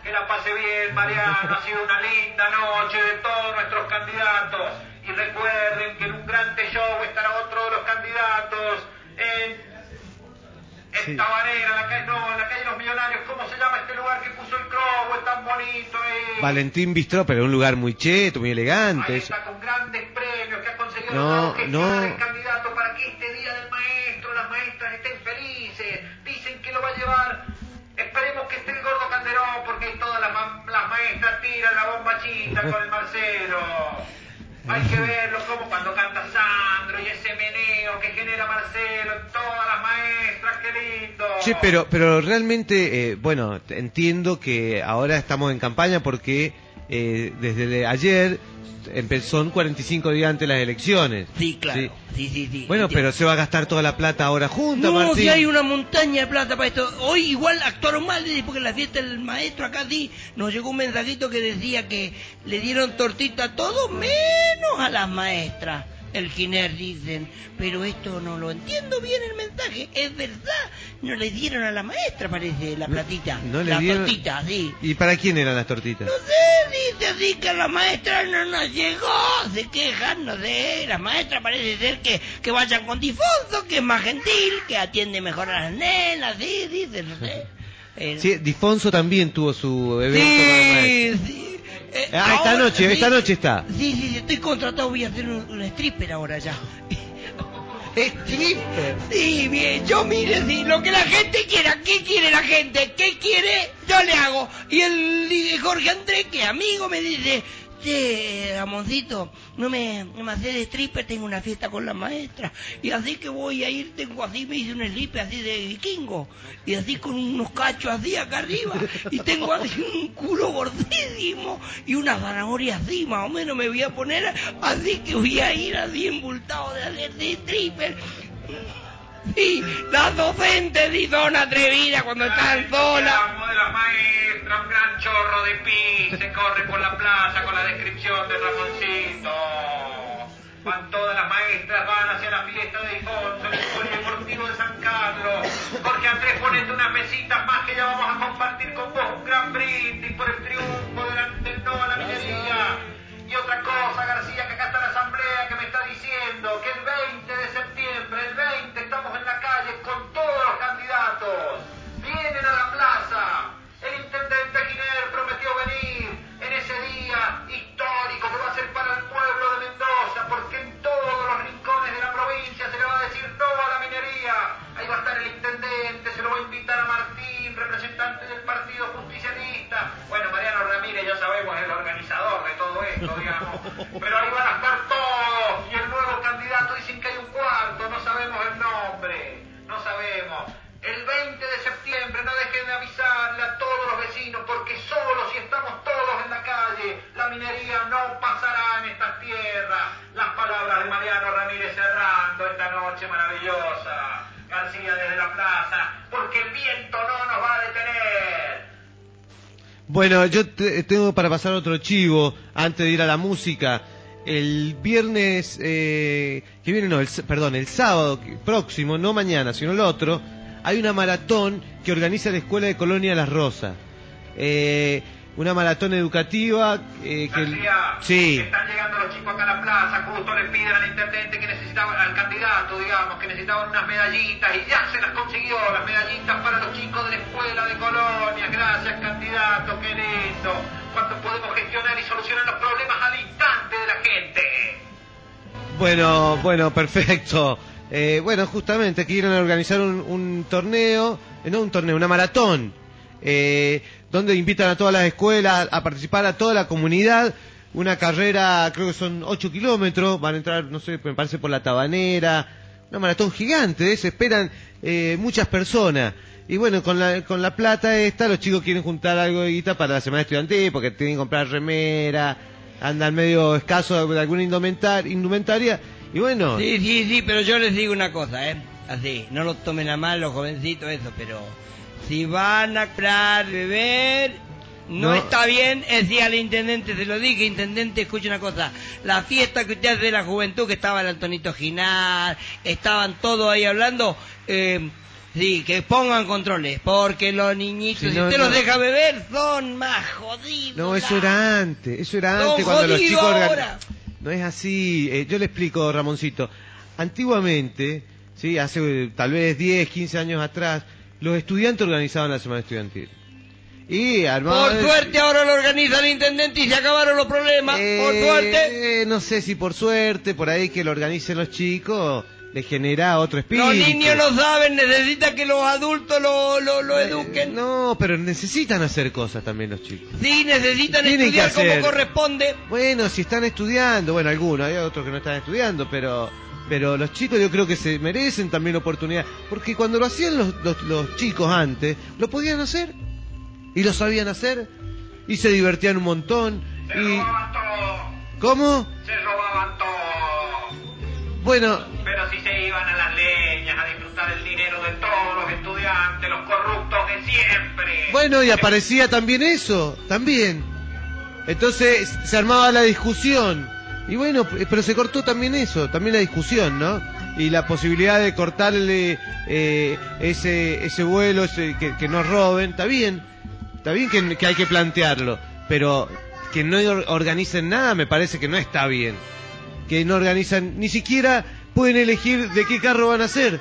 Que la pase bien, Mariano. Ha sido una linda noche de todos nuestros candidatos. Y recuerden que en un gran show estará otro de los candidatos en. En Sí. Tabanera, la calle, no, en la calle Los Millonarios. ¿Cómo se llama este lugar que puso el crobo? Es tan bonito ahí. Valentín Bistró, pero un lugar muy cheto, muy elegante. Ahí está con grandes premios que ha conseguido No, no. el candidato para que este día del maestro, las maestras estén felices. Dicen que lo va a llevar. Esperemos que esté el gordo Calderón, porque ahí todas las, ma- las tiran la bombachita con el Marcelo. Hay que verlo como cuando canta Sandro y ese meneo que genera Marcelo todas las maestras, qué lindo. Sí, pero, pero realmente, eh, bueno, entiendo que ahora estamos en campaña porque eh, desde de ayer empezó en 45 días antes las elecciones. Sí, claro. Sí, sí, sí. Bueno, pero se va a gastar toda la plata ahora junta, No, Martín. si hay una montaña de plata para esto. Hoy igual actuaron mal, dice, porque en la fiesta del maestro acá sí nos llegó un mensajito que decía que le dieron tortita a todos menos a las maestras. El Giner dicen, pero esto no lo entiendo bien el mensaje. Es verdad, no le dieron a la maestra, parece, la platita. no le la dieron- tortita, sí. ¿Y para quién eran las tortitas? No sé, dice así que la maestra no nos llegó, se quejan, no sé, la maestra parece ser que, que vayan con Difonso, que es más gentil, que atiende mejor a las nenas, sí, dice, no sé. Eh, Sí, Difonso también tuvo su evento con el maestro. sí, sí. Eh, Ah, esta noche, sí. esta noche está. Sí, sí, sí, estoy contratado, voy a hacer un, un stripper ahora ya. ¿Stripper? Sí, bien, yo mire, sí, lo que la gente quiera, ¿qué quiere la gente? ¿Qué quiere? Yo le hago. Y el y Jorge Andrés, que amigo, me dice, che, Ramoncito, no me, me haces de stripper, tengo una fiesta con la maestra. Y así que voy a ir, tengo así, me hice un stripper así de vikingo. Y así con unos cachos así acá arriba. Y tengo así un culo gordísimo y una zanahoria así, más o menos me voy a poner. Así que voy a ir así embultado de hacer de stripper. Sí, las docentes sí son atrevidas cuando están solas. Amo de las maestras, un gran chorro de pis se corre por la plaza con la descripción de Ramoncito. Van todas las maestras, van hacia la fiesta de Difonso, en el polideportivo de San Carlos. Jorge Andrés, ponete unas mesitas más que ya vamos a compartir con vos un gran Bueno, yo te- tengo para pasar otro chivo antes de ir a la música. El viernes, eh, que viene, no, el, perdón, el sábado próximo, no mañana, sino el otro, hay una maratón que organiza la Escuela de Colonia Las Rosas. Eh, una maratón educativa eh, que... Sí. están llegando los chicos acá a la plaza, al intendente que necesitaban, al candidato, digamos, que necesitaban unas medallitas y ya se las consiguió, las medallitas para los chicos de la escuela de Colonia. Gracias, candidato, qué lindo. Cuánto podemos gestionar y solucionar los problemas al instante de la gente. Bueno, bueno, perfecto. Eh, bueno, justamente quieren organizar un, un torneo, eh, no un torneo, una maratón, eh, donde invitan a todas las escuelas a participar, a toda la comunidad. Una carrera, creo que son 8 kilómetros, van a entrar, no sé, me parece por la tabanera. Una maratón gigante, ¿eh? se esperan eh, muchas personas. Y bueno, con la, con la plata esta, los chicos quieren juntar algo de guita para la semana estudiantil, porque tienen que comprar remera, andan medio escasos de alguna indumentar- indumentaria. Y bueno, Sí, sí, sí, pero yo les digo una cosa, ¿eh? Así, no lo tomen a mal los jovencitos eso, pero si van a comprar, beber, no, No. está bien, es decir, al intendente se lo dije, intendente, escuche una cosa, la fiesta que usted hace de la juventud, que estaba el Antonito Ginal, estaban todos ahí hablando, eh, sí, que pongan controles, porque los niñitos, si no, usted no. los deja beber, son más jodidos. no, eso era antes, eso era antes cuando los chicos... ahora. No es así, eh, yo le explico, Ramoncito. Antiguamente, sí, hace eh, tal vez 10, 15 años atrás, los estudiantes organizaban la semana estudiantil. Y. Por suerte ahora lo organiza el intendente y se acabaron los problemas, por Eh, suerte. eh, no sé si por suerte, por ahí que lo organicen los chicos, les genera otro espíritu. Los niños no saben, necesitan que los adultos lo, lo, lo Eh, eduquen. No, pero necesitan hacer cosas también los chicos. Sí, necesitan estudiar como corresponde. Bueno, si están estudiando, bueno, algunos, hay otros que no están estudiando, pero pero los chicos yo creo que se merecen también oportunidad, porque cuando lo hacían los, los, los chicos antes, lo podían hacer y lo sabían hacer y se divertían un montón Se y robaban todo, ¿cómo? se robaban todo. Bueno, Pero si se iban a las leñas a disfrutar el dinero de todos los estudiantes, los corruptos de siempre. Bueno, y aparecía también eso, también. Entonces se armaba la discusión. Y bueno, pero se cortó también eso, también la discusión, ¿no? Y la posibilidad de cortarle eh, ese, ese vuelo, ese, que, que no roben, está bien. Está bien que, hay que plantearlo. Pero que no or- organicen nada me parece que no está bien. Que no organizan, ni siquiera pueden elegir de qué carro van a hacer.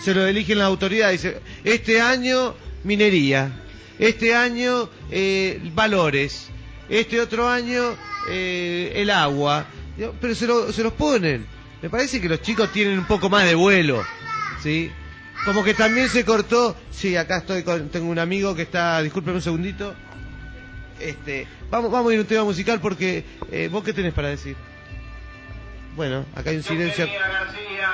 Se lo eligen las autoridades. Dice, este año minería, este año eh, valores, este otro año eh, el agua. Pero se, lo- se los ponen. Me parece que los chicos tienen un poco más de vuelo, ¿sí? Como que también se cortó. Sí, acá estoy con, tengo un amigo que está. Discúlpeme un segundito. Este, vamos, vamos a ir a un tema musical porque eh, vos qué tenés para decir. Bueno, acá hay un silencio. García,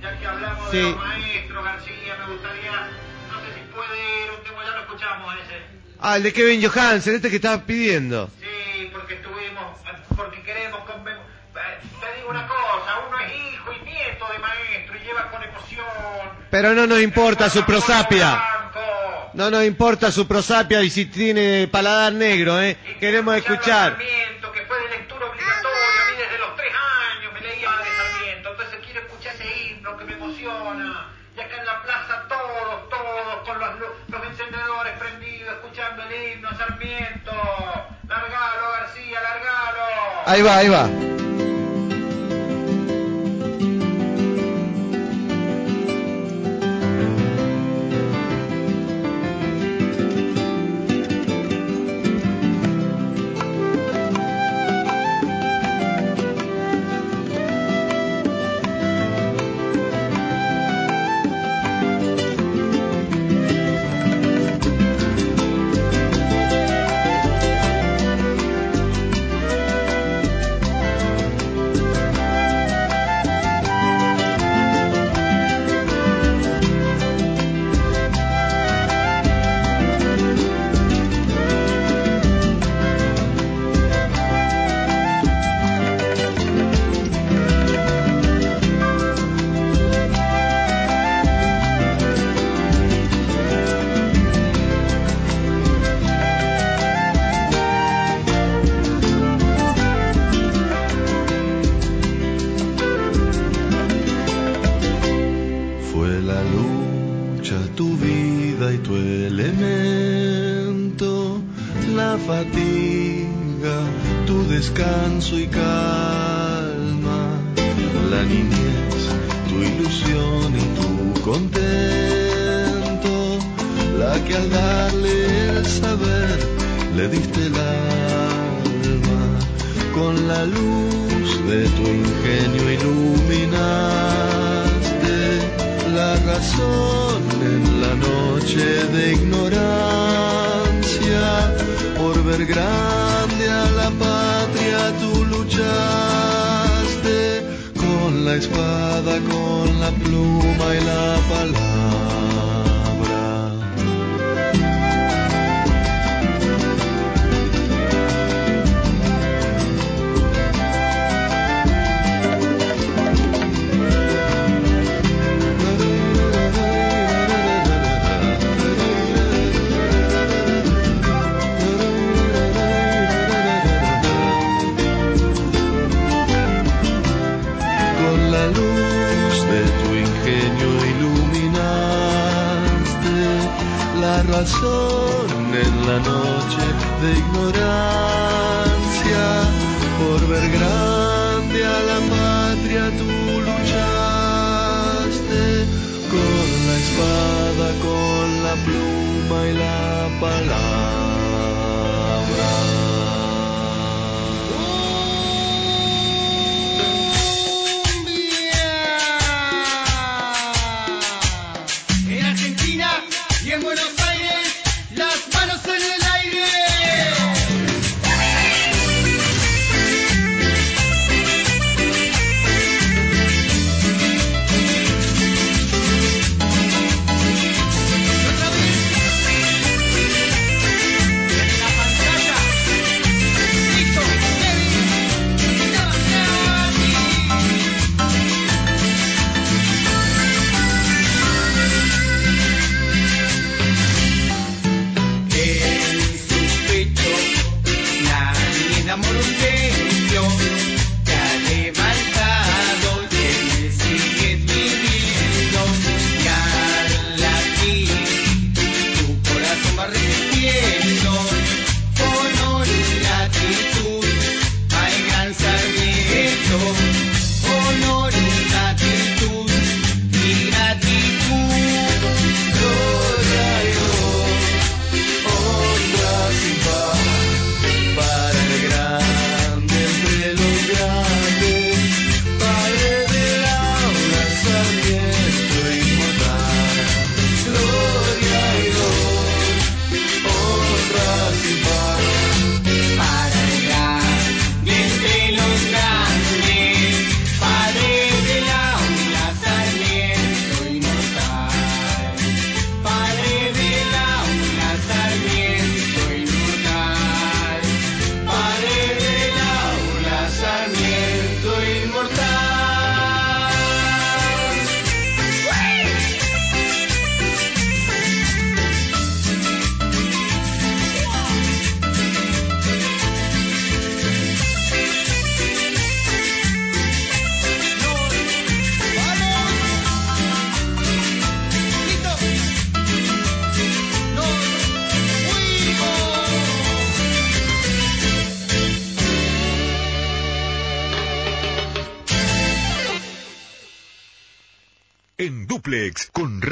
ya que hablamos Sí. de los maestros, García, me gustaría, no sé si puede ir un tema, ya lo escuchamos ese. Ah, el de Kevin Johansen, este que estaba pidiendo. Sí, porque estuvimos, porque queremos eh, Te digo una cosa, uno es hijo y nieto de maestro y lleva con emoción. Pero no nos importa su prosapia. No nos importa su prosapia y si tiene paladar negro, ¿eh? Y Queremos escuchar. Sarmiento, que fue de lectura obligatoria, a mí desde los tres años me leía de Sarmiento, entonces quiero escuchar ese himno que me emociona. Y acá en la plaza todos, todos, con los, los encendedores prendidos, escuchando el himno Sarmiento. Largalo, García, largalo. Ahí va, ahí va.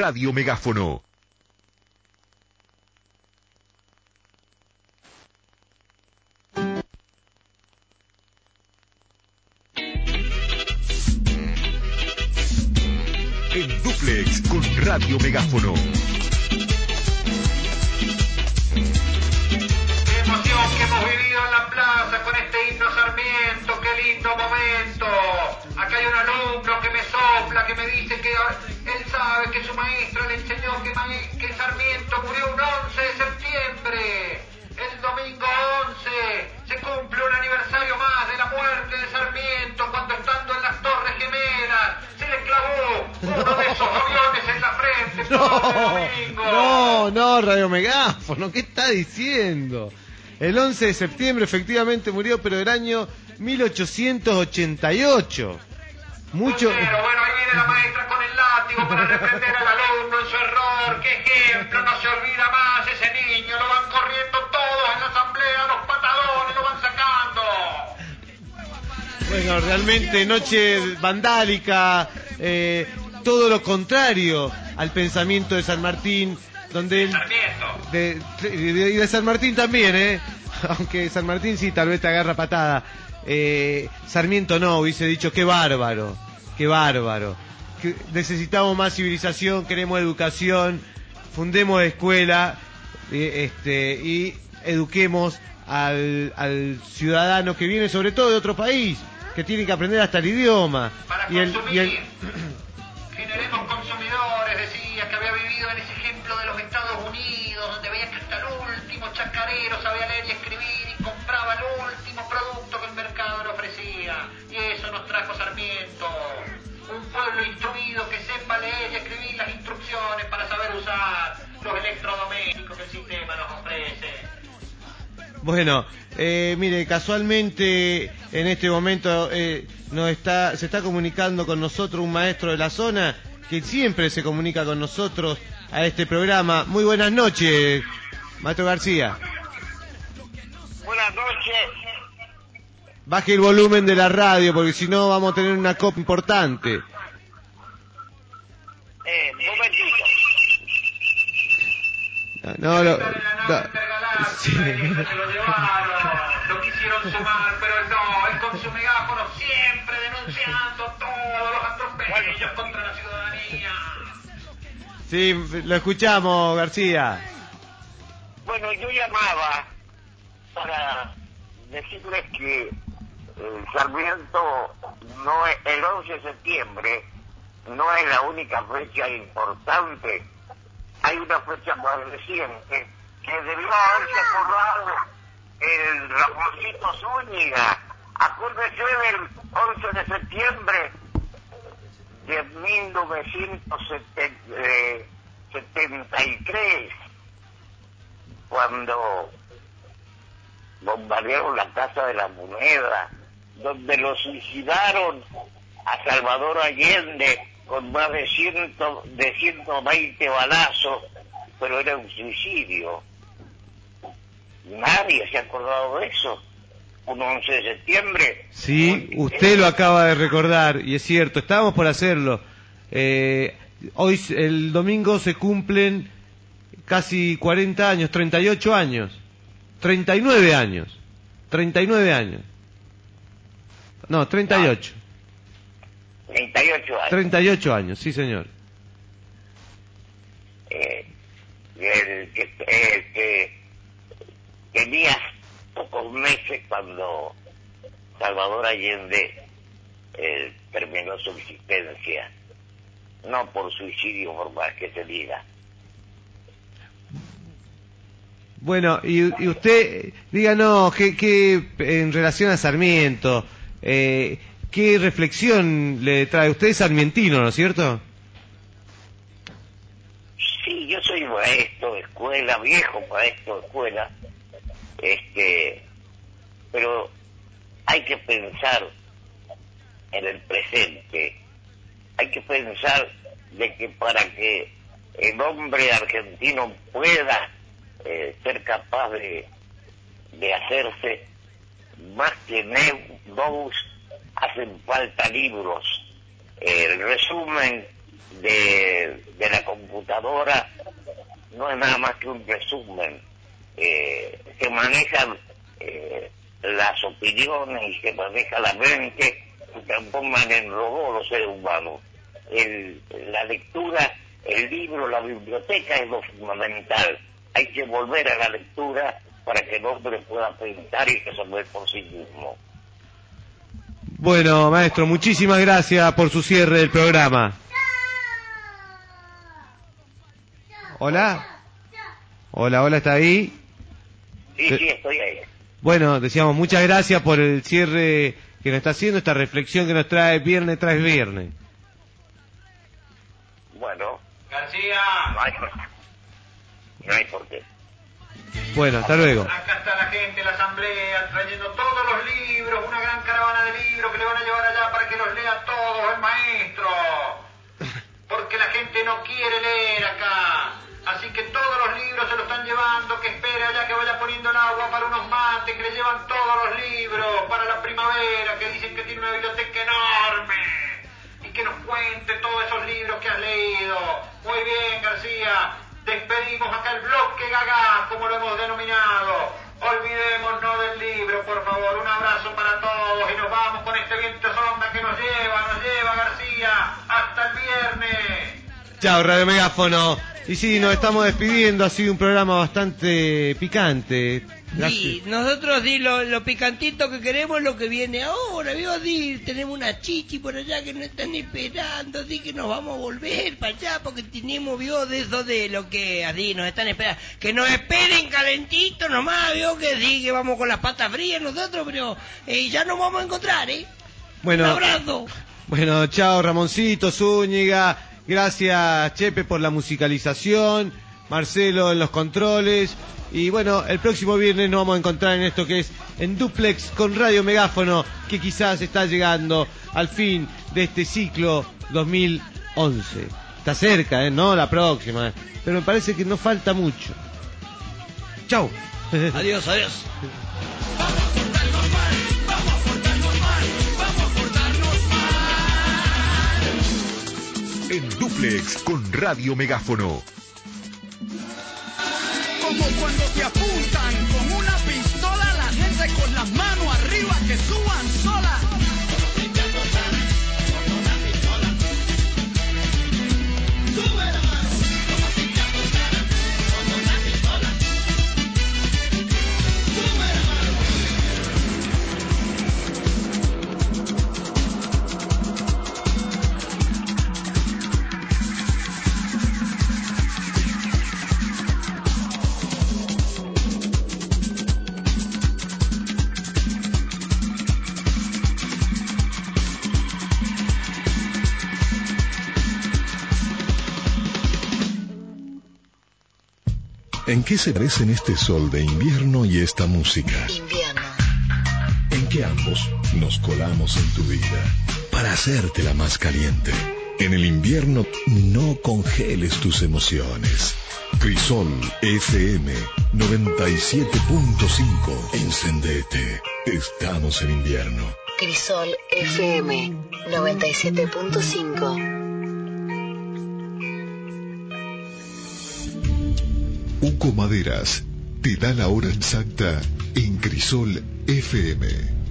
Radio Megáfono. No, no, no, Radio Megáfono, ¿qué está diciendo? El 11 de septiembre efectivamente murió, pero del año 1888. Mucho... Pero bueno, ahí viene la maestra con el látigo para reprender al alumno en su error. ¡Qué ejemplo! No se olvida más ese niño. Lo van corriendo todos en la asamblea, los patadones lo van sacando. Bueno, realmente noche vandálica, eh, todo lo contrario al pensamiento de San Martín, donde él... Sarmiento. De, de- de San Martín también, ¿eh? Aunque San Martín sí, tal vez te agarra patada. Eh, Sarmiento no, hubiese dicho, qué bárbaro, qué bárbaro. Que necesitamos más civilización, queremos educación, fundemos escuela eh, este, y eduquemos al, al ciudadano que viene sobre todo de otro país. que tienen que aprender hasta el idioma. Para Y el, y el-. Generemos en ese ejemplo de los Estados Unidos, donde veía que hasta el último chacarero sabía leer y escribir y compraba el último producto que el mercado le ofrecía. Y eso nos trajo Sarmiento. Un pueblo instruido que sepa leer y escribir las instrucciones para saber usar los electrodomésticos que el sistema nos ofrece. Bueno, eh, mire, casualmente en este momento eh, nos está, se está comunicando con nosotros un maestro de la zona que siempre se comunica con nosotros a este programa. Muy buenas noches, maestro García. Buenas noches. Baje el volumen de la radio porque si no vamos a tener una copa importante. Eh, momentito. No, lo- no, sí. Se lo llevaron, lo quisieron sumar, pero no, él con su megáfono siempre denunciando todos los atropellos contra. Sí, lo escuchamos, García. Bueno, yo llamaba para decirles que el Sarmiento no es, el 11 de septiembre no es la única fecha importante. Hay una fecha más reciente que debió haberse acordado el Ramoncito Zúñiga. Acuérdese del 11 de septiembre de 1973, cuando bombardearon la Casa de la Moneda, donde lo suicidaron a Salvador Allende con más de, ciento, de 120 balazos, pero era un suicidio. Nadie se ha acordado de eso. Un 11 de septiembre. Sí, usted lo acaba de recordar y es cierto, estábamos por hacerlo. Eh, hoy, el domingo, se cumplen casi 40 años, 38 años, 39 años, 39 años. No, 38, 38 años. 38 años, sí señor. eh, el que, el que tenía pocos meses cuando Salvador Allende eh, terminó su existencia, no por suicidio por más que se diga. Bueno, y, y usted, díganos, ¿qué, qué, en relación a Sarmiento, eh, qué reflexión le trae? Usted es sarmientino, ¿no es cierto? Sí, yo soy maestro de escuela, viejo maestro de escuela, este, pero hay que pensar en el presente, hay que pensar de que para que el hombre argentino pueda eh, ser capaz de, de hacerse más que nebos, hacen falta libros. el resumen de, de la computadora no es nada más que un resumen. Eh, se manejan eh, las opiniones y se maneja la mente, se transforman en robots los seres humanos. El- la lectura, el libro, la biblioteca es lo fundamental. Hay que volver a la lectura para que el hombre pueda pensar y resolver por sí mismo. Bueno, maestro, muchísimas gracias por su cierre del programa. Hola. Hola, hola, ¿está ahí? Sí, Sí. sí, estoy ahí. Bueno, decíamos muchas gracias por el cierre que nos está haciendo, esta reflexión que nos trae viernes tras viernes. Bueno, García, no hay por, no hay por qué. Bueno, hasta luego. acá está la gente, la asamblea, trayendo todos los libros, una gran caravana de libros que le van a llevar allá para que los lea todos el maestro. Porque la gente no quiere leer acá. Así que todos los libros se lo están llevando, que espere allá que vaya poniendo el agua para unos mates, que le llevan todos los libros para la primavera, que dicen que tiene una biblioteca enorme. Y que nos cuente todos esos libros que has leído. Muy bien, García. Despedimos acá el bloque gaga, como lo hemos denominado. Olvidémonos del libro, por favor. Un abrazo para todos y nos vamos con este viento sonda que nos lleva, nos lleva García hasta el viernes. Chao, Radio Megáfono. Y sí, nos estamos despidiendo. Ha sido un programa bastante picante. Y nosotros di lo, lo picantito que queremos lo que viene ahora, vio di, tenemos una chichi por allá que nos están esperando, di que nos vamos a volver para allá porque tenemos vio de eso de lo que así nos están esperando, que nos esperen calentito nomás, vio que sí que vamos con las patas frías nosotros, pero eh, ya nos vamos a encontrar, eh. Bueno, Un abrazo. Bueno, chao Ramoncito, Zúñiga, gracias Chepe por la musicalización, Marcelo en los controles y bueno, el próximo viernes nos vamos a encontrar en esto que es en duplex con Radio Megáfono, que quizás está llegando al fin de este ciclo 2011. Está cerca, ¿eh? No la próxima, ¿eh? pero me parece que no falta mucho. Chao. Adiós, adiós. En duplex con Radio Megáfono. Como cuando te apuntan con una pistola, la gente con las manos arriba que suban ¿En qué se parecen este sol de invierno y esta música? Invierno. En que ambos nos colamos en tu vida para hacértela más caliente. En el invierno no congeles tus emociones. Crisol FM 97.5. Encendete. Estamos en invierno. Crisol FM 97.5. Uco Maderas te da la hora exacta en Crisol FM